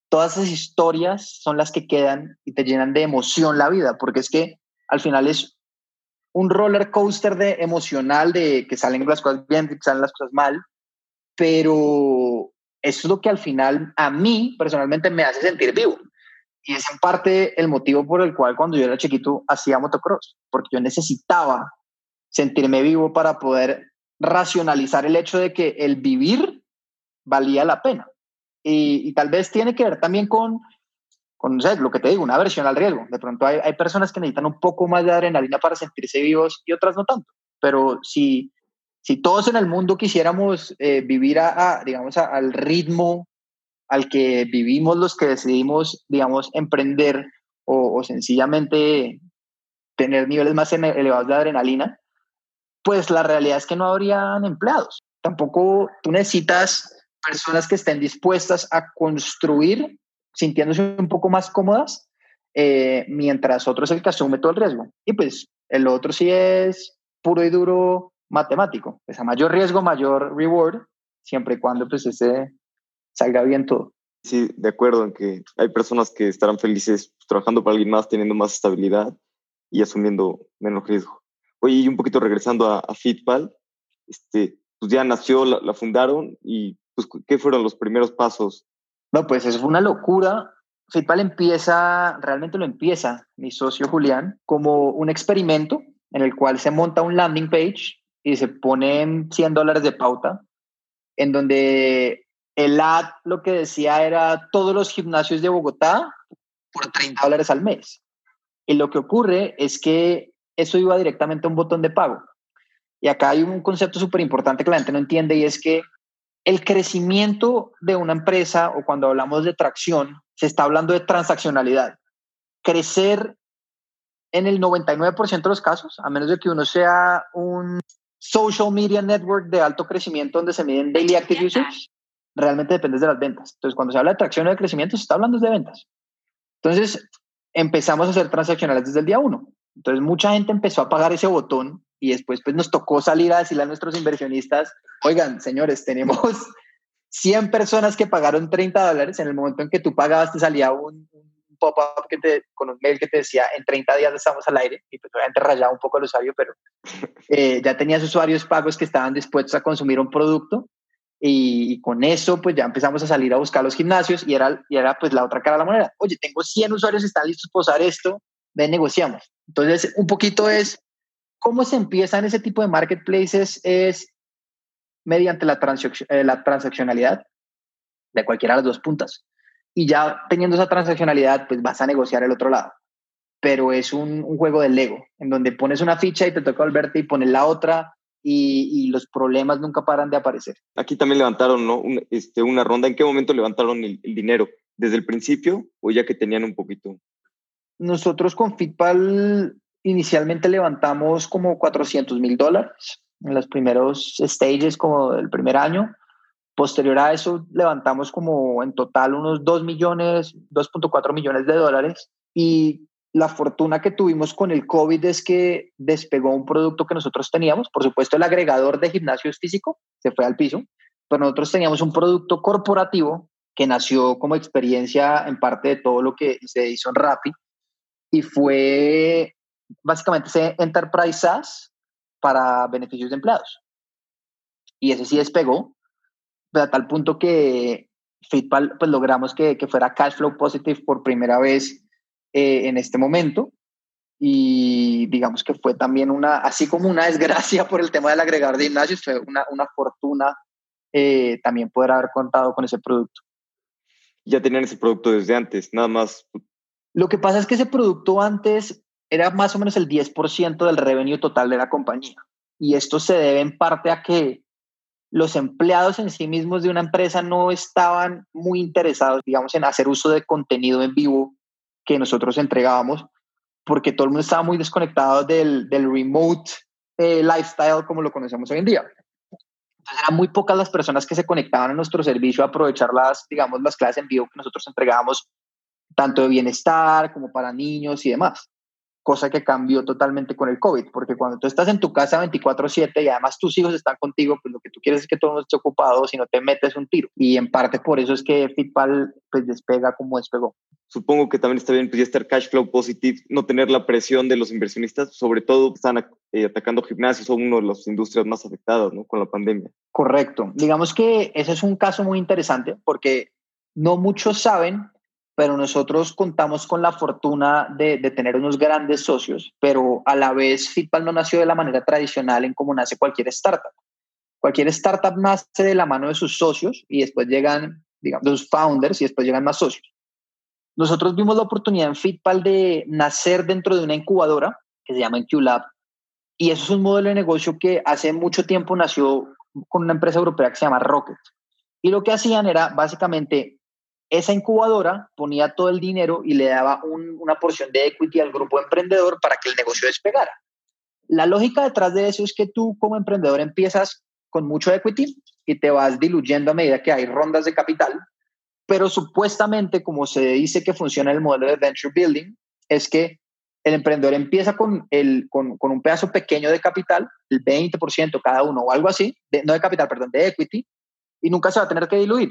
todas esas historias son las que quedan y te llenan de emoción la vida, porque es que al final es un roller coaster de emocional de que salen las cosas bien, que salen las cosas mal, pero eso es lo que al final a mí personalmente me hace sentir vivo. Y es en parte el motivo por el cual cuando yo era chiquito hacía motocross, porque yo necesitaba sentirme vivo para poder racionalizar el hecho de que el vivir valía la pena. Y, tal vez tiene que ver también con, con lo que te digo, una aversión al riesgo. De pronto hay, hay, personas que necesitan un poco más de adrenalina para sentirse vivos y otras no tanto. Pero si, si todos en el mundo quisiéramos eh, vivir a, digamos, al ritmo al que vivimos los que decidimos, digamos, emprender o, o sencillamente tener niveles más elevados de adrenalina, pues la realidad es que no habrían empleados. Tampoco tú necesitas personas que estén dispuestas a construir sintiéndose un poco más cómodas, eh, mientras otro es el que asume todo el riesgo. Y pues el otro sí es puro y duro matemático. Pues a mayor riesgo, mayor reward, siempre y cuando pues ese salga bien todo. Sí, de acuerdo en que hay personas que estarán felices trabajando para alguien más, teniendo más estabilidad y asumiendo menos riesgo. Oye, y un poquito regresando a, a Fitpal, este, pues ya nació, la, la fundaron y pues, ¿qué fueron los primeros pasos? No, pues eso fue una locura. Fitpal empieza, realmente lo empieza mi socio Julián, como un experimento en el cual se monta un landing page y se ponen 100 dólares de pauta, en donde el ad lo que decía era todos los gimnasios de Bogotá por 30 dólares al mes. Y lo que ocurre es que eso iba directamente a un botón de pago. Y acá hay un concepto súper importante que la gente no entiende y es que el crecimiento de una empresa o cuando hablamos de tracción, se está hablando de transaccionalidad. Crecer en el 99% de los casos, a menos de que uno sea un social media network de alto crecimiento donde se miden daily active users, realmente depende de las ventas. Entonces, cuando se habla de tracción o de crecimiento, se está hablando de ventas. Entonces, empezamos a ser transaccionales desde el día uno. Entonces, mucha gente empezó a pagar ese botón y después pues nos tocó salir a decirle a nuestros inversionistas, oigan, señores, tenemos 100 personas que pagaron 30 dólares, en el momento en que tú pagabas te salía un, pop-up que te, con un mail que te decía, en 30 días estamos al aire, y pues obviamente rayaba un poco el usuario, pero eh, ya tenías usuarios pagos que estaban dispuestos a consumir un producto, y, con eso pues ya empezamos a salir a buscar los gimnasios y era, y era pues la otra cara de la moneda. Oye, tengo 100 usuarios que están listos para usar esto, ven, negociamos. Entonces, un poquito es ¿Cómo se empieza en ese tipo de marketplaces? Es mediante la, eh, la transaccionalidad de cualquiera de las dos puntas. Y ya teniendo esa transaccionalidad, pues vas a negociar el otro lado. Pero es un, juego del Lego, en donde pones una ficha y te toca volverte y pones la otra y, los problemas nunca paran de aparecer. Aquí también levantaron ¿no? este, una ronda. ¿En qué momento levantaron el, dinero? ¿Desde el principio o ya que tenían un poquito? Nosotros con Fitpal inicialmente levantamos como 400 mil dólares en los primeros stages como del primer año. Posterior a eso levantamos como en total unos 2 millones, 2.4 millones de dólares y la fortuna que tuvimos con el COVID es que despegó un producto que nosotros teníamos, por supuesto el agregador de gimnasios físico se fue al piso, pero nosotros teníamos un producto corporativo que nació como experiencia en parte de todo lo que se hizo en Rappi y fue básicamente ese Enterprise SaaS para beneficios de empleados. Y ese sí despegó, a tal punto que Fitpal pues logramos que, que, fuera cash flow positive por primera vez eh, en este momento. Y digamos que fue también una, así como una desgracia por el tema del agregador de gimnasios, fue una, una fortuna eh, también poder haber contado con ese producto. Ya tenían ese producto desde antes, nada más. Lo que pasa es que ese producto antes era más o menos el 10% del revenue total de la compañía. Y esto se debe en parte a que los empleados en sí mismos de una empresa no estaban muy interesados, digamos, en hacer uso de contenido en vivo que nosotros entregábamos, porque todo el mundo estaba muy desconectado del, del remote eh, lifestyle como lo conocemos hoy en día. Entonces eran muy pocas las personas que se conectaban a nuestro servicio a aprovechar las, digamos, las clases en vivo que nosotros entregábamos, tanto de bienestar como para niños y demás cosa que cambió totalmente con el COVID, porque cuando tú estás en tu casa 24/7 y además tus hijos están contigo, pues lo que tú quieres es que todo el mundo esté ocupado, si no te metes un tiro. Y en parte por eso es que Fitpal pues despega como despegó. Supongo que también está bien pues, ya estar cash flow positive, no tener la presión de los inversionistas, sobre todo están eh, atacando gimnasios, son una de las industrias más afectadas ¿no? con la pandemia. Correcto. Digamos que ese es un caso muy interesante porque no muchos saben pero nosotros contamos con la fortuna de, tener unos grandes socios, pero a la vez Fitpal no nació de la manera tradicional en como nace cualquier startup. Cualquier startup nace de la mano de sus socios y después llegan, digamos, los founders y después llegan más socios. Nosotros vimos la oportunidad en Fitpal de nacer dentro de una incubadora que se llama IncuLab y eso es un modelo de negocio que hace mucho tiempo nació con una empresa europea que se llama Rocket. Y lo que hacían era básicamente esa incubadora ponía todo el dinero y le daba una porción de equity al grupo emprendedor para que el negocio despegara. La lógica detrás de eso es que tú como emprendedor empiezas con mucho equity y te vas diluyendo a medida que hay rondas de capital, pero supuestamente como se dice que funciona el modelo de venture building, es que el emprendedor empieza con, un pedazo pequeño de capital, el 20% cada uno o algo así, no de capital, perdón, de equity, y nunca se va a tener que diluir,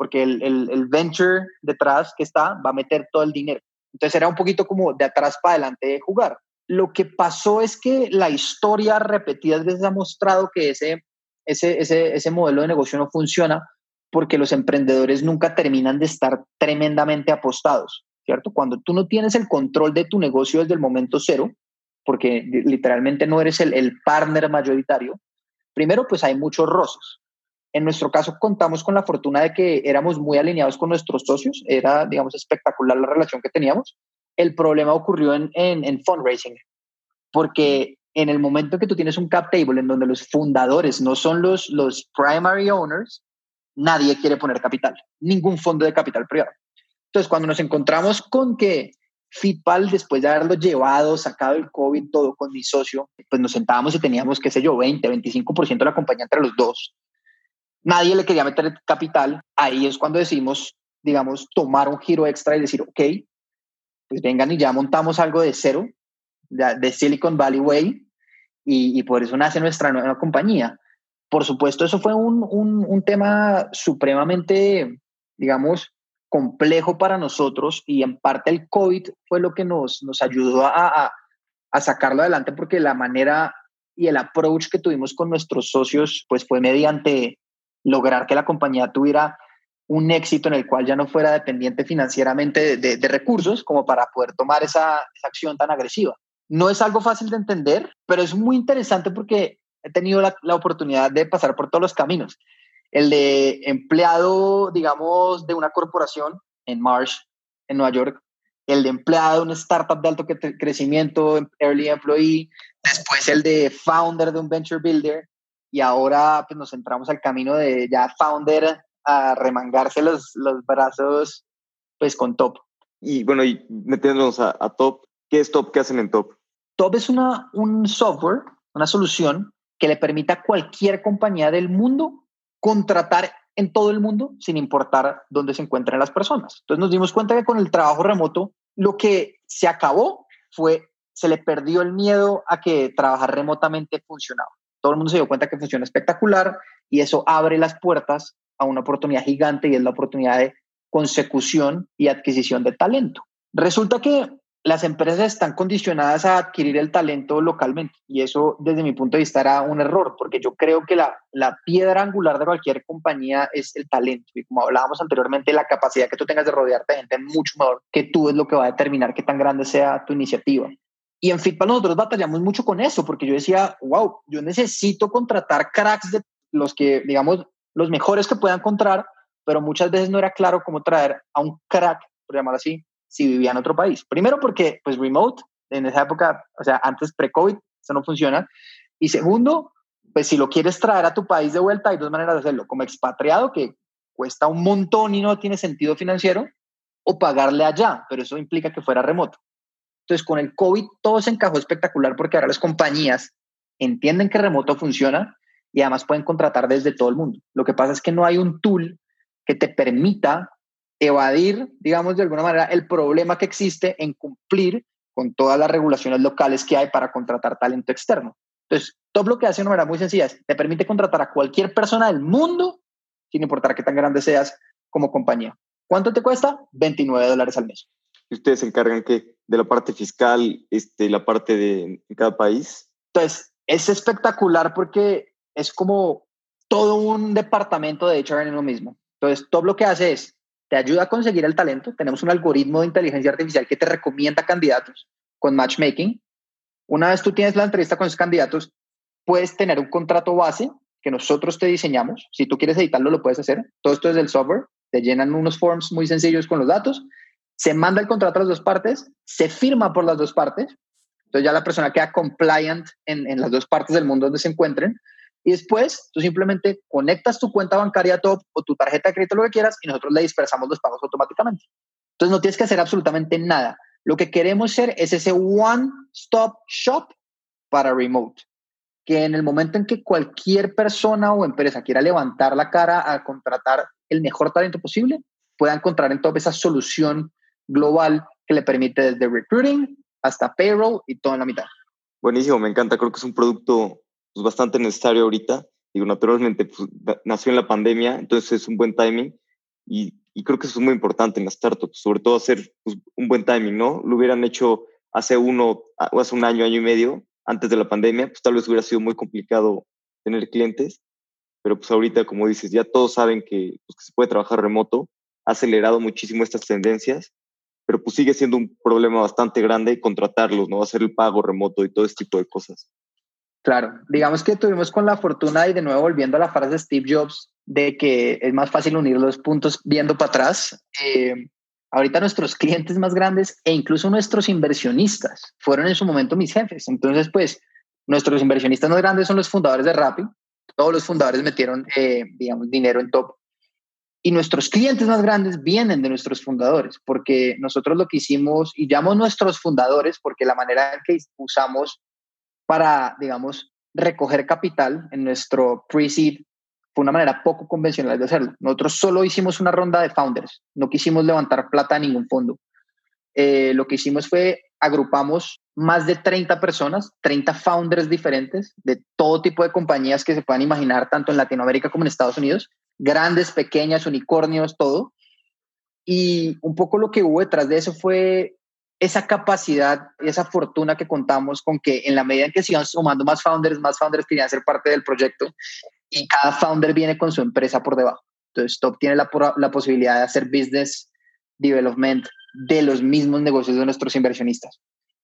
porque el, el, el venture detrás que está va a meter todo el dinero. Entonces era un poquito como de atrás para adelante de jugar. Lo que pasó es que la historia repetidas veces ha mostrado que ese, ese, ese, ese modelo de negocio no funciona porque los emprendedores nunca terminan de estar tremendamente apostados, ¿cierto? Cuando tú no tienes el control de tu negocio desde el momento cero, porque literalmente no eres el, el partner mayoritario, primero pues hay muchos roces. En nuestro caso contamos con la fortuna de que éramos muy alineados con nuestros socios, era, digamos, espectacular la relación que teníamos, el problema ocurrió en, en, fundraising, porque en el momento que tú tienes un cap table en donde los fundadores no son los, los primary owners, nadie quiere poner capital, ningún fondo de capital privado. Entonces, cuando nos encontramos con que FITPAL, después de haberlo llevado, sacado el COVID, todo con mi socio, pues nos sentábamos y teníamos, qué sé yo, 20, 25% de la compañía entre los dos. Nadie le quería meter capital. Ahí es cuando decidimos, digamos, tomar un giro extra y decir, ok, pues vengan y ya montamos algo de cero, de Silicon Valley Way, y, por eso nace nuestra nueva compañía. Por supuesto, eso fue un, un, tema supremamente, digamos, complejo para nosotros y en parte el COVID fue lo que nos, nos ayudó a, a, a, sacarlo adelante porque la manera y el approach que tuvimos con nuestros socios pues fue mediante lograr que la compañía tuviera un éxito en el cual ya no fuera dependiente financieramente de, recursos como para poder tomar esa, acción tan agresiva. No es algo fácil de entender, pero es muy interesante porque he tenido la, la, oportunidad de pasar por todos los caminos. El de empleado, digamos, de una corporación en Marsh, en Nueva York, el de empleado de una startup de alto crecimiento, early employee, después el de founder de un venture builder, y ahora pues nos entramos al camino de ya founder a remangarse los, los brazos pues con Top. Y bueno, y metiéndonos a, Top, ¿qué es Top? ¿Qué hacen en Top? Top es una, un software, una solución que le permita a cualquier compañía del mundo contratar en todo el mundo sin importar dónde se encuentren las personas. Entonces nos dimos cuenta que con el trabajo remoto lo que se acabó fue, se le perdió el miedo a que trabajar remotamente funcionaba. Todo el mundo se dio cuenta que funciona espectacular y eso abre las puertas a una oportunidad gigante y es la oportunidad de consecución y adquisición de talento. Resulta que las empresas están condicionadas a adquirir el talento localmente y eso desde mi punto de vista era un error porque yo creo que la, piedra angular de cualquier compañía es el talento y como hablábamos anteriormente la capacidad que tú tengas de rodearte de gente mucho mejor que tú es lo que va a determinar qué tan grande sea tu iniciativa. Y en Fitpal nosotros batallamos mucho con eso porque yo decía, wow, yo necesito contratar cracks de los que, digamos, los mejores que pueda encontrar, pero muchas veces no era claro cómo traer a un crack, por llamarlo así, si vivía en otro país. Primero porque, pues, remote, en esa época, o sea, antes pre-COVID, eso no funciona. Y segundo, pues, si lo quieres traer a tu país de vuelta, hay dos maneras de hacerlo. Como expatriado, que cuesta un montón y no tiene sentido financiero, o pagarle allá, pero eso implica que fuera remoto. Entonces, con el COVID todo se encajó espectacular porque ahora las compañías entienden que remoto funciona y además pueden contratar desde todo el mundo. Lo que pasa es que no hay un tool que te permita evadir, digamos, de alguna manera, el problema que existe en cumplir con todas las regulaciones locales que hay para contratar talento externo. Entonces, todo lo que hace de una manera muy sencilla es, te permite contratar a cualquier persona del mundo, sin importar qué tan grande seas como compañía. ¿Cuánto te cuesta? 29 dólares al mes. ¿Y ustedes se encargan qué? De la parte fiscal, este, la parte de cada país. Entonces, es espectacular porque es como todo un departamento de HR en uno mismo. Entonces, todo lo que hace es, te ayuda a conseguir el talento. Tenemos un algoritmo de inteligencia artificial que te recomienda candidatos con matchmaking. Una vez tú tienes la entrevista con esos candidatos, puedes tener un contrato base que nosotros te diseñamos. Si tú quieres editarlo, lo puedes hacer. Todo esto es del software. Te llenan unos forms muy sencillos con los datos. Se manda el contrato a las dos partes. Se firma por las dos partes. Entonces ya la persona queda compliant en, en las dos partes del mundo donde se encuentren. Y después tú simplemente conectas tu cuenta bancaria top o tu tarjeta de crédito, lo que quieras, y nosotros le dispersamos los pagos automáticamente. Entonces no tienes que hacer absolutamente nada. Lo que queremos ser es ese one-stop shop para remote, que en el momento en que cualquier persona o empresa quiera levantar la cara a contratar el mejor talento posible, pueda encontrar en Top esa solución global que le permite desde recruiting hasta payroll y todo en la mitad. Buenísimo, me encanta. Creo que es un producto pues, bastante necesario ahorita. Digo, naturalmente pues, nació en la pandemia, entonces es un buen timing y, creo que eso es muy importante en las startups, sobre todo hacer pues, un buen timing, ¿no? Lo hubieran hecho hace uno o hace un año, año y medio, antes de la pandemia, pues tal vez hubiera sido muy complicado tener clientes, pero pues ahorita, como dices, ya todos saben que, pues, que se puede trabajar remoto, ha acelerado muchísimo estas tendencias, pero pues sigue siendo un problema bastante grande contratarlos, ¿no? Hacer el pago remoto y todo este tipo de cosas. Claro, digamos que tuvimos con la fortuna y de nuevo volviendo a la frase de Steve Jobs, de que es más fácil unir los puntos viendo para atrás. Eh, ahorita nuestros clientes más grandes e incluso nuestros inversionistas fueron en su momento mis jefes. Entonces, pues, nuestros inversionistas más grandes son los fundadores de Rappi. Todos los fundadores metieron, eh, digamos, dinero en top. Y nuestros clientes más grandes vienen de nuestros fundadores, porque nosotros lo que hicimos, y llamo nuestros fundadores, porque la manera en que usamos para, digamos, recoger capital en nuestro pre-seed fue una manera poco convencional de hacerlo. Nosotros solo hicimos una ronda de founders, no quisimos levantar plata a ningún fondo. Eh, lo que hicimos fue agrupamos más de 30 personas, 30 founders diferentes de todo tipo de compañías que se puedan imaginar, tanto en Latinoamérica como en Estados Unidos, grandes, pequeñas, unicornios, todo. Y un poco lo que hubo detrás de eso fue esa capacidad, esa fortuna que contamos con que en la medida en que sigan sumando más founders, más founders querían ser parte del proyecto y cada founder viene con su empresa por debajo. Entonces, Top tiene la, la posibilidad de hacer business development de los mismos negocios de nuestros inversionistas.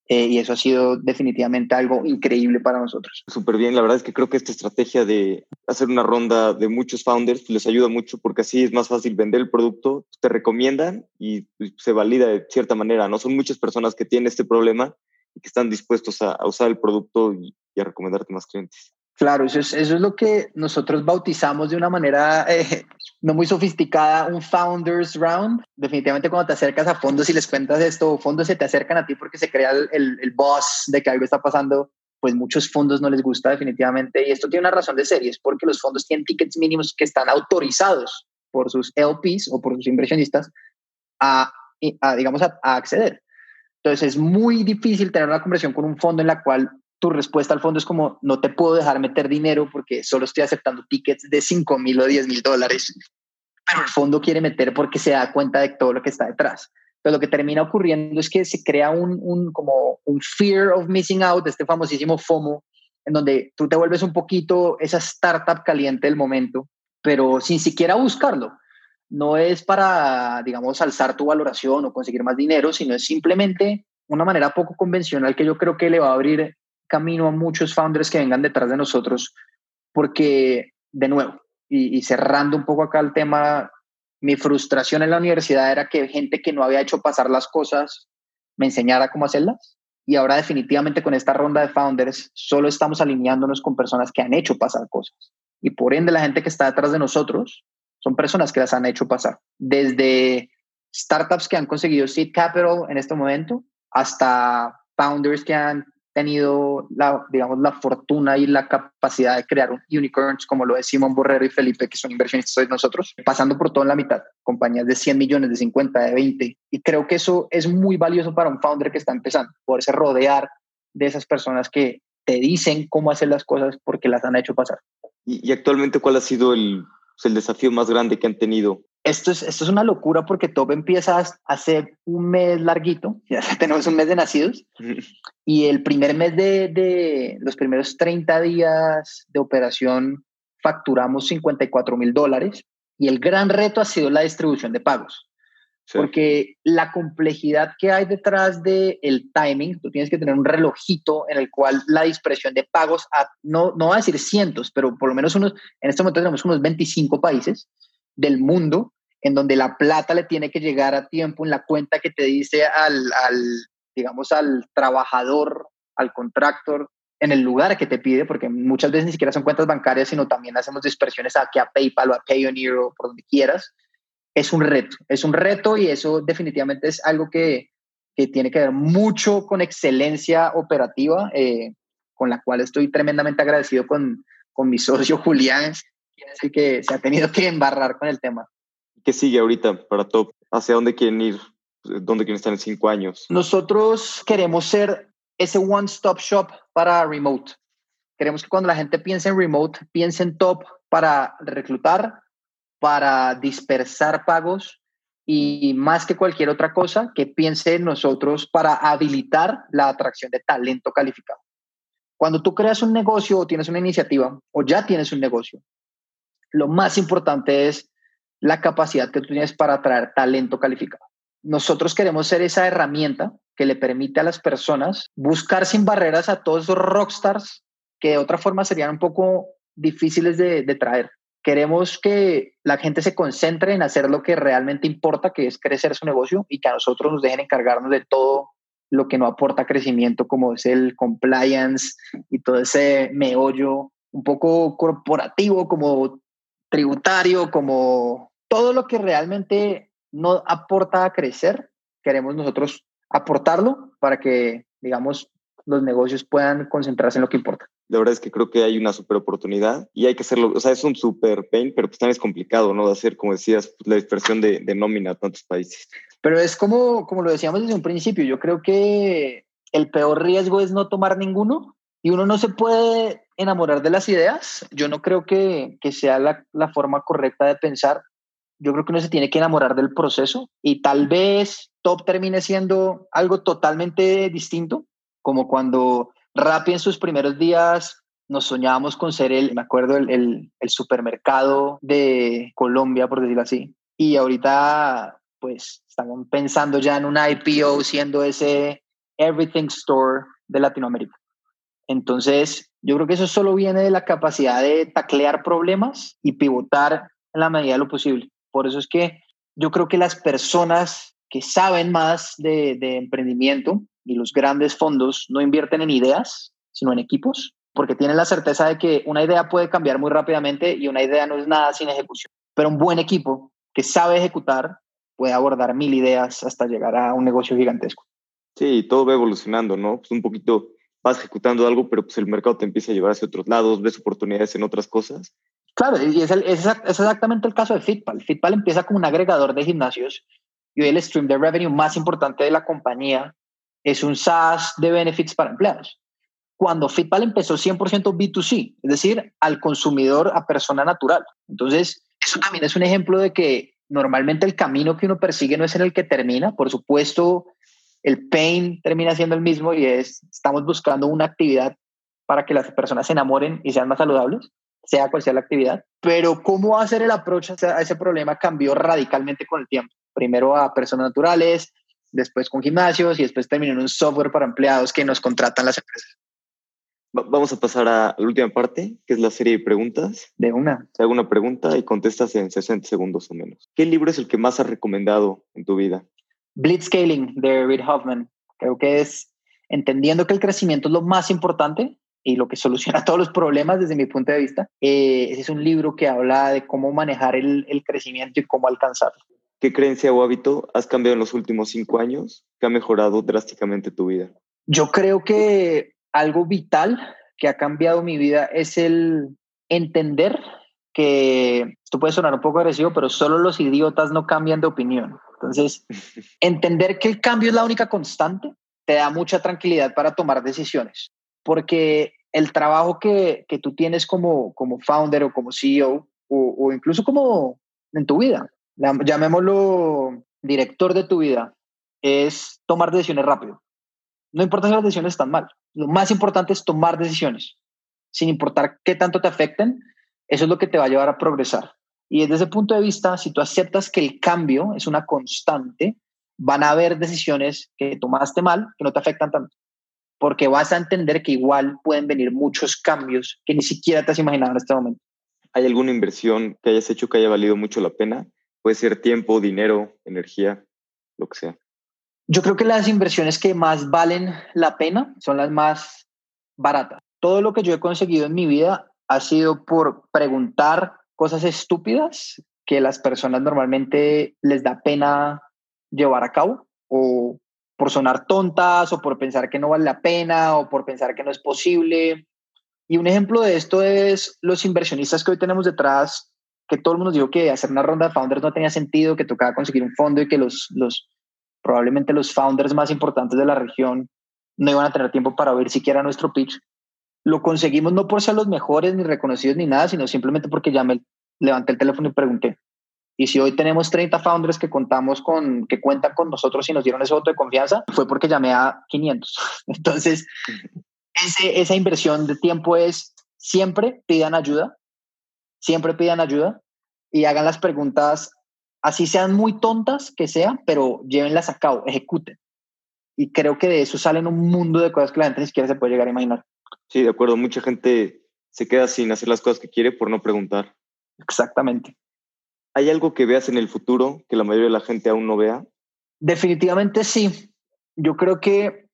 Eh, y eso ha sido definitivamente algo increíble para nosotros. Súper bien, la verdad es que creo que esta estrategia de hacer una ronda de muchos founders les ayuda mucho porque así es más fácil vender el producto, te recomiendan y se valida de cierta manera, ¿no? Son muchas personas que tienen este problema y que están dispuestos a, usar el producto y, y a recomendarte más clientes. Claro, eso es, eso es lo que nosotros bautizamos de una manera eh, no muy sofisticada, un Founders Round. Definitivamente cuando te acercas a fondos y les cuentas esto, fondos se te acercan a ti porque se crea el, el, boss de que algo está pasando, pues muchos fondos no les gusta definitivamente. Y esto tiene una razón de serie, es porque los fondos tienen tickets mínimos que están autorizados por sus LPs o por sus inversionistas a, a digamos, a, a acceder. Entonces es muy difícil tener una conversación con un fondo en la cual tu respuesta al fondo es como, no te puedo dejar meter dinero porque solo estoy aceptando tickets de 5 mil o 10 mil dólares, pero el fondo quiere meter porque se da cuenta de todo lo que está detrás. Pero lo que termina ocurriendo es que se crea un, un, como un fear of missing out, este famosísimo FOMO, en donde tú te vuelves un poquito esa startup caliente del momento, pero sin siquiera buscarlo. No es para, digamos, alzar tu valoración o conseguir más dinero, sino es simplemente una manera poco convencional que yo creo que le va a abrir camino a muchos founders que vengan detrás de nosotros, porque, de nuevo, y, cerrando un poco acá el tema, mi frustración en la universidad era que gente que no había hecho pasar las cosas me enseñara cómo hacerlas. Y ahora definitivamente con esta ronda de founders solo estamos alineándonos con personas que han hecho pasar cosas. Y por ende la gente que está detrás de nosotros son personas que las han hecho pasar. Desde startups que han conseguido seed capital en este momento hasta founders que han tenido la, digamos, la fortuna y la capacidad de crear un unicorns como lo de Simón Borrero y Felipe, que son inversionistas de nosotros, pasando por todo en la mitad, compañías de 100 millones, de 50, de 20. Y creo que eso es muy valioso para un founder que está empezando, poderse rodear de esas personas que te dicen cómo hacer las cosas porque las han hecho pasar. ¿Y, actualmente cuál ha sido el, el desafío más grande que han tenido esto es, esto es una locura porque Top empieza hace un mes larguito, ya tenemos un mes de nacidos, y el primer mes de, de, los primeros 30 días de operación facturamos 54 mil dólares y el gran reto ha sido la distribución de pagos. Porque la complejidad que hay detrás del el timing, tú tienes que tener un relojito en el cual la dispersión de pagos, a, no, no va a decir cientos, pero por lo menos unos, en este momento tenemos unos 25 países del mundo en donde la plata le tiene que llegar a tiempo en la cuenta que te dice al, digamos, al trabajador, al contractor, en el lugar que te pide, porque muchas veces ni siquiera son cuentas bancarias, sino también hacemos dispersiones aquí a PayPal o a Payoneer o por donde quieras. Es un reto, es un reto y eso definitivamente es algo que, que tiene que ver mucho con excelencia operativa. Eh, con la cual estoy tremendamente agradecido con, con mi socio Julián, quien es el que se ha tenido que embarrar con el tema. ¿Qué sigue ahorita para Top? ¿Hacia dónde quieren ir? ¿Dónde quieren estar en cinco años? Nosotros queremos ser ese one-stop shop para remote. Queremos que cuando la gente piense en remote, piense en Top para reclutar, para dispersar pagos y más que cualquier otra cosa, que piense en nosotros para habilitar la atracción de talento calificado. Cuando tú creas un negocio o tienes una iniciativa o ya tienes un negocio, lo más importante es la capacidad que tú tienes para atraer talento calificado. Nosotros queremos ser esa herramienta que le permite a las personas buscar sin barreras a todos esos rockstars que de otra forma serían un poco difíciles de, de traer. Queremos que la gente se concentre en hacer lo que realmente importa, que es crecer su negocio y que a nosotros nos dejen encargarnos de todo lo que no aporta crecimiento, como es el compliance y todo ese meollo un poco corporativo, como tributario, como todo lo que realmente no aporta a crecer, queremos nosotros aportarlo para que, digamos, los negocios puedan concentrarse en lo que importa. La verdad es que creo que hay una super oportunidad y hay que hacerlo, o sea, es un super pain, pero pues también es complicado, ¿no? De hacer, como decías, pues, la dispersión de, de nómina a tantos países. Pero es como, como lo decíamos desde un principio, yo creo que el peor riesgo es no tomar ninguno y uno no se puede enamorar de las ideas. Yo no creo que, que sea la, la forma correcta de pensar. Yo creo que uno se tiene que enamorar del proceso y tal vez Top termine siendo algo totalmente distinto, como cuando Rappi en sus primeros días nos soñábamos con ser el, me acuerdo, el, el, el, supermercado de Colombia, por decirlo así. Y ahorita, pues, estamos pensando ya en un IPO siendo ese Everything Store de Latinoamérica. Entonces, yo creo que eso solo viene de la capacidad de taclear problemas y pivotar en la medida de lo posible. Por eso es que yo creo que las personas que saben más de, emprendimiento y los grandes fondos no invierten en ideas, sino en equipos, porque tienen la certeza de que una idea puede cambiar muy rápidamente y una idea no es nada sin ejecución. Pero un buen equipo que sabe ejecutar puede abordar mil ideas hasta llegar a un negocio gigantesco. Sí, todo va evolucionando, ¿no? Pues un poquito vas ejecutando algo, pero pues el mercado te empieza a llevar hacia otros lados, ves oportunidades en otras cosas. Claro, y es, exactamente el caso de Fitpal. Fitpal empieza como un agregador de gimnasios y hoy el stream de revenue más importante de la compañía es un SaaS de benefits para empleados. Cuando Fitpal empezó 100% B2C, es decir, al consumidor, a persona natural. Entonces, eso también es un ejemplo de que normalmente el camino que uno persigue no es en el que termina. Por supuesto, el pain termina siendo el mismo y es, estamos buscando una actividad para que las personas se enamoren y sean más saludables, sea cual sea la actividad. Pero cómo hacer el approach a ese problema cambió radicalmente con el tiempo. Primero a personas naturales, después con gimnasios y después terminó en un software para empleados que nos contratan las empresas. Vamos a pasar a la última parte, que es la serie de preguntas. De una. Te hago una pregunta y contestas en 60 segundos o menos. ¿Qué libro es el que más has recomendado en tu vida? Blitzscaling de Reid Hoffman. Creo que es entendiendo que el crecimiento es lo más importante y lo que soluciona todos los problemas desde mi punto de vista. Eh, ese es un libro que habla de cómo manejar el, el crecimiento y cómo alcanzarlo. ¿Qué creencia o hábito has cambiado en los últimos cinco años que ha mejorado drásticamente tu vida? Yo creo que algo vital que ha cambiado mi vida es el entender que esto puede sonar un poco agresivo, pero solo los idiotas no cambian de opinión. Entonces, entender que el cambio es la única constante te da mucha tranquilidad para tomar decisiones, porque el trabajo que, que tú tienes como, como founder o como CEO o, incluso como en tu vida, llamémoslo director de tu vida, es tomar decisiones rápido. No importa si las decisiones están mal. Lo más importante es tomar decisiones, sin importar qué tanto te afecten. Eso es lo que te va a llevar a progresar. Y desde ese punto de vista, si tú aceptas que el cambio es una constante, van a haber decisiones que tomaste mal que no te afectan tanto. Porque vas a entender que igual pueden venir muchos cambios que ni siquiera te has imaginado en este momento. ¿Hay alguna inversión que hayas hecho que haya valido mucho la pena? Puede ser tiempo, dinero, energía, lo que sea. Yo creo que las inversiones que más valen la pena son las más baratas. Todo lo que yo he conseguido en mi vida ha sido por preguntar cosas estúpidas que las personas normalmente les da pena llevar a cabo o por sonar tontas o por pensar que no vale la pena o por pensar que no es posible. Y un ejemplo de esto es los inversionistas que hoy tenemos detrás, que todo el mundo dijo que hacer una ronda de founders no tenía sentido, que tocaba conseguir un fondo y que los, los probablemente los founders más importantes de la región no iban a tener tiempo para oír siquiera nuestro pitch. Lo conseguimos no por ser los mejores ni reconocidos ni nada, sino simplemente porque me levanté el teléfono y pregunté. Y si hoy tenemos 30 founders que contamos con, que cuentan con nosotros y nos dieron ese voto de confianza, fue porque llamé a 500. Entonces, esa inversión de tiempo es siempre pidan ayuda, siempre pidan ayuda y hagan las preguntas, así sean muy tontas que sean, pero llévenlas a cabo, ejecuten. Y creo que de eso salen un mundo de cosas que la gente ni siquiera se puede llegar a imaginar. Sí, de acuerdo. Mucha gente se queda sin hacer las cosas que quiere por no preguntar. Exactamente. ¿Hay algo que veas en el futuro que la mayoría de la gente aún no vea? Definitivamente sí. Yo creo que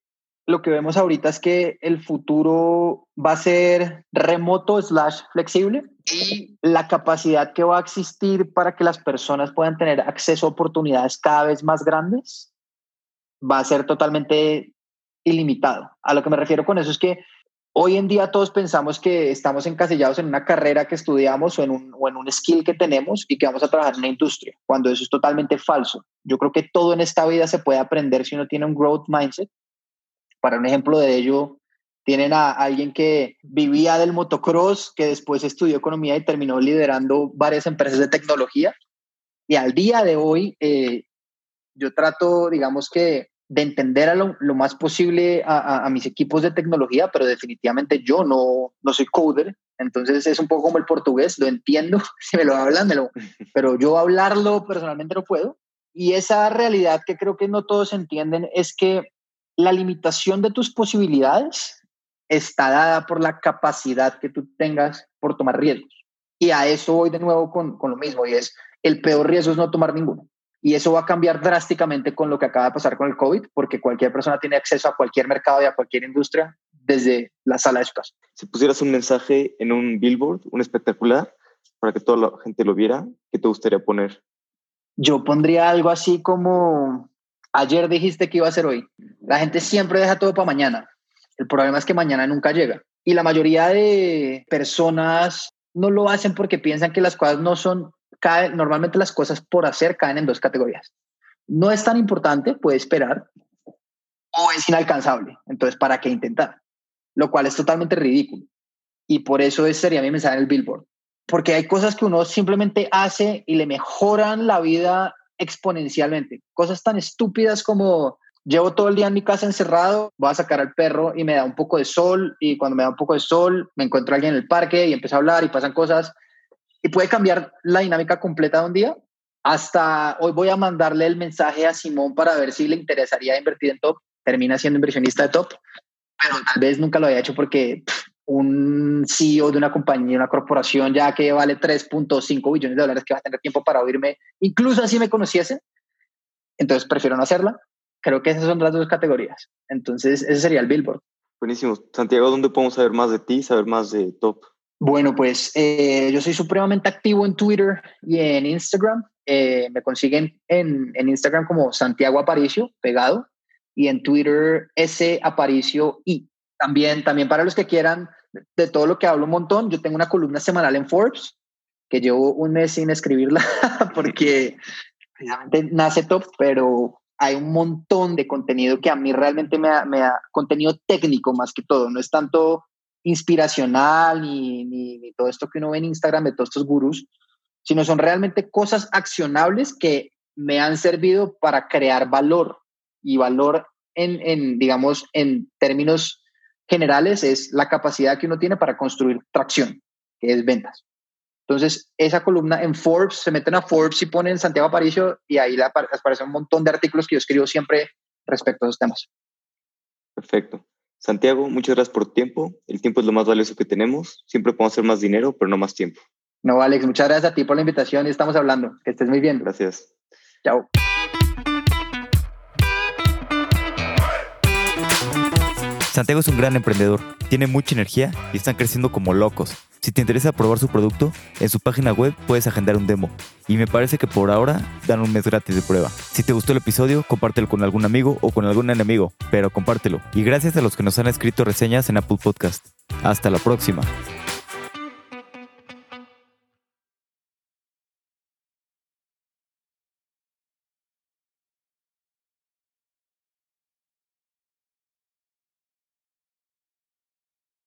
lo que vemos ahorita es que el futuro va a ser remoto slash flexible y la capacidad que va a existir para que las personas puedan tener acceso a oportunidades cada vez más grandes va a ser totalmente ilimitado. A lo que me refiero con eso es que hoy en día todos pensamos que estamos encasillados en una carrera que estudiamos o en un, o en un skill que tenemos y que vamos a trabajar en una industria, cuando eso es totalmente falso. Yo creo que todo en esta vida se puede aprender si uno tiene un growth mindset para un ejemplo de ello, tienen a alguien que vivía del motocross, que después estudió economía y terminó liderando varias empresas de tecnología. Y al día de hoy, eh, yo trato, digamos que, de entender a lo, más posible a, mis equipos de tecnología, pero definitivamente yo no, no soy coder, entonces es un poco como el portugués, lo entiendo, si me lo hablan, me lo, pero yo hablarlo personalmente no puedo. Y esa realidad que creo que no todos entienden es que la limitación de tus posibilidades está dada por la capacidad que tú tengas por tomar riesgos. Y a eso voy de nuevo con, lo mismo, y es el peor riesgo es no tomar ninguno. Y eso va a cambiar drásticamente con lo que acaba de pasar con el COVID, porque cualquier persona tiene acceso a cualquier mercado y a cualquier industria desde la sala de su casa. Si pusieras un mensaje en un billboard, un espectacular, para que toda la gente lo viera, ¿qué te gustaría poner? Yo pondría algo así como Ayer dijiste que iba a ser hoy. La gente siempre deja todo para mañana. El problema es que mañana nunca llega. Y la mayoría de personas no lo hacen porque piensan que las cosas no son, normalmente las cosas por hacer caen en dos categorías. No es tan importante, puede esperar, o es inalcanzable. Entonces, ¿para qué intentar? Lo cual es totalmente ridículo. Y por eso ese sería mi mensaje en el billboard. Porque hay cosas que uno simplemente hace y le mejoran la vida exponencialmente. Cosas tan estúpidas como llevo todo el día en mi casa encerrado, voy a sacar al perro y me da un poco de sol y cuando me da un poco de sol me encuentro alguien en el parque y empiezo a hablar y pasan cosas y puede cambiar la dinámica completa de un día. Hasta hoy voy a mandarle el mensaje a Simón para ver si le interesaría invertir en top. Termina siendo inversionista de top, pero tal vez nunca lo haya hecho porque un CEO de una compañía, una corporación ya que vale 3.5 billones de dólares que va a tener tiempo para oírme, incluso así me conociese, entonces prefiero no hacerla. Creo que esas son las dos categorías. Entonces, ese sería el billboard. Buenísimo. Santiago, ¿dónde podemos saber más de ti, saber más de Top? Bueno, pues eh, yo soy supremamente activo en Twitter y en Instagram. Eh, me consiguen en, en Instagram como Santiago Aparicio, pegado, y en Twitter S Aparicio I. También, también para los que quieran de todo lo que hablo un montón, yo tengo una columna semanal en Forbes que llevo un mes sin escribirla porque nace top, pero hay un montón de contenido que a mí realmente me da, me contenido técnico más que todo, no es tanto inspiracional ni, ni, todo esto que uno ve en Instagram de todos estos gurús, sino son realmente cosas accionables que me han servido para crear valor y valor en, en digamos, en términos generales es la capacidad que uno tiene para construir tracción, que es ventas. Entonces, esa columna en Forbes, se meten a Forbes y ponen Santiago Aparicio y ahí les aparece un montón de artículos que yo escribo siempre respecto a esos temas. Perfecto. Santiago, muchas gracias por tu tiempo. El tiempo es lo más valioso que tenemos. Siempre podemos hacer más dinero, pero no más tiempo. No, Alex, muchas gracias a ti por la invitación y estamos hablando. Que estés muy bien. Gracias. Chao. Santiago es un gran emprendedor, tiene mucha energía y están creciendo como locos. Si te interesa probar su producto, en su página web puedes agendar un demo. Y me parece que por ahora dan un mes gratis de prueba. Si te gustó el episodio, compártelo con algún amigo o con algún enemigo, pero compártelo. Y gracias a los que nos han escrito reseñas en Apple Podcast. Hasta la próxima.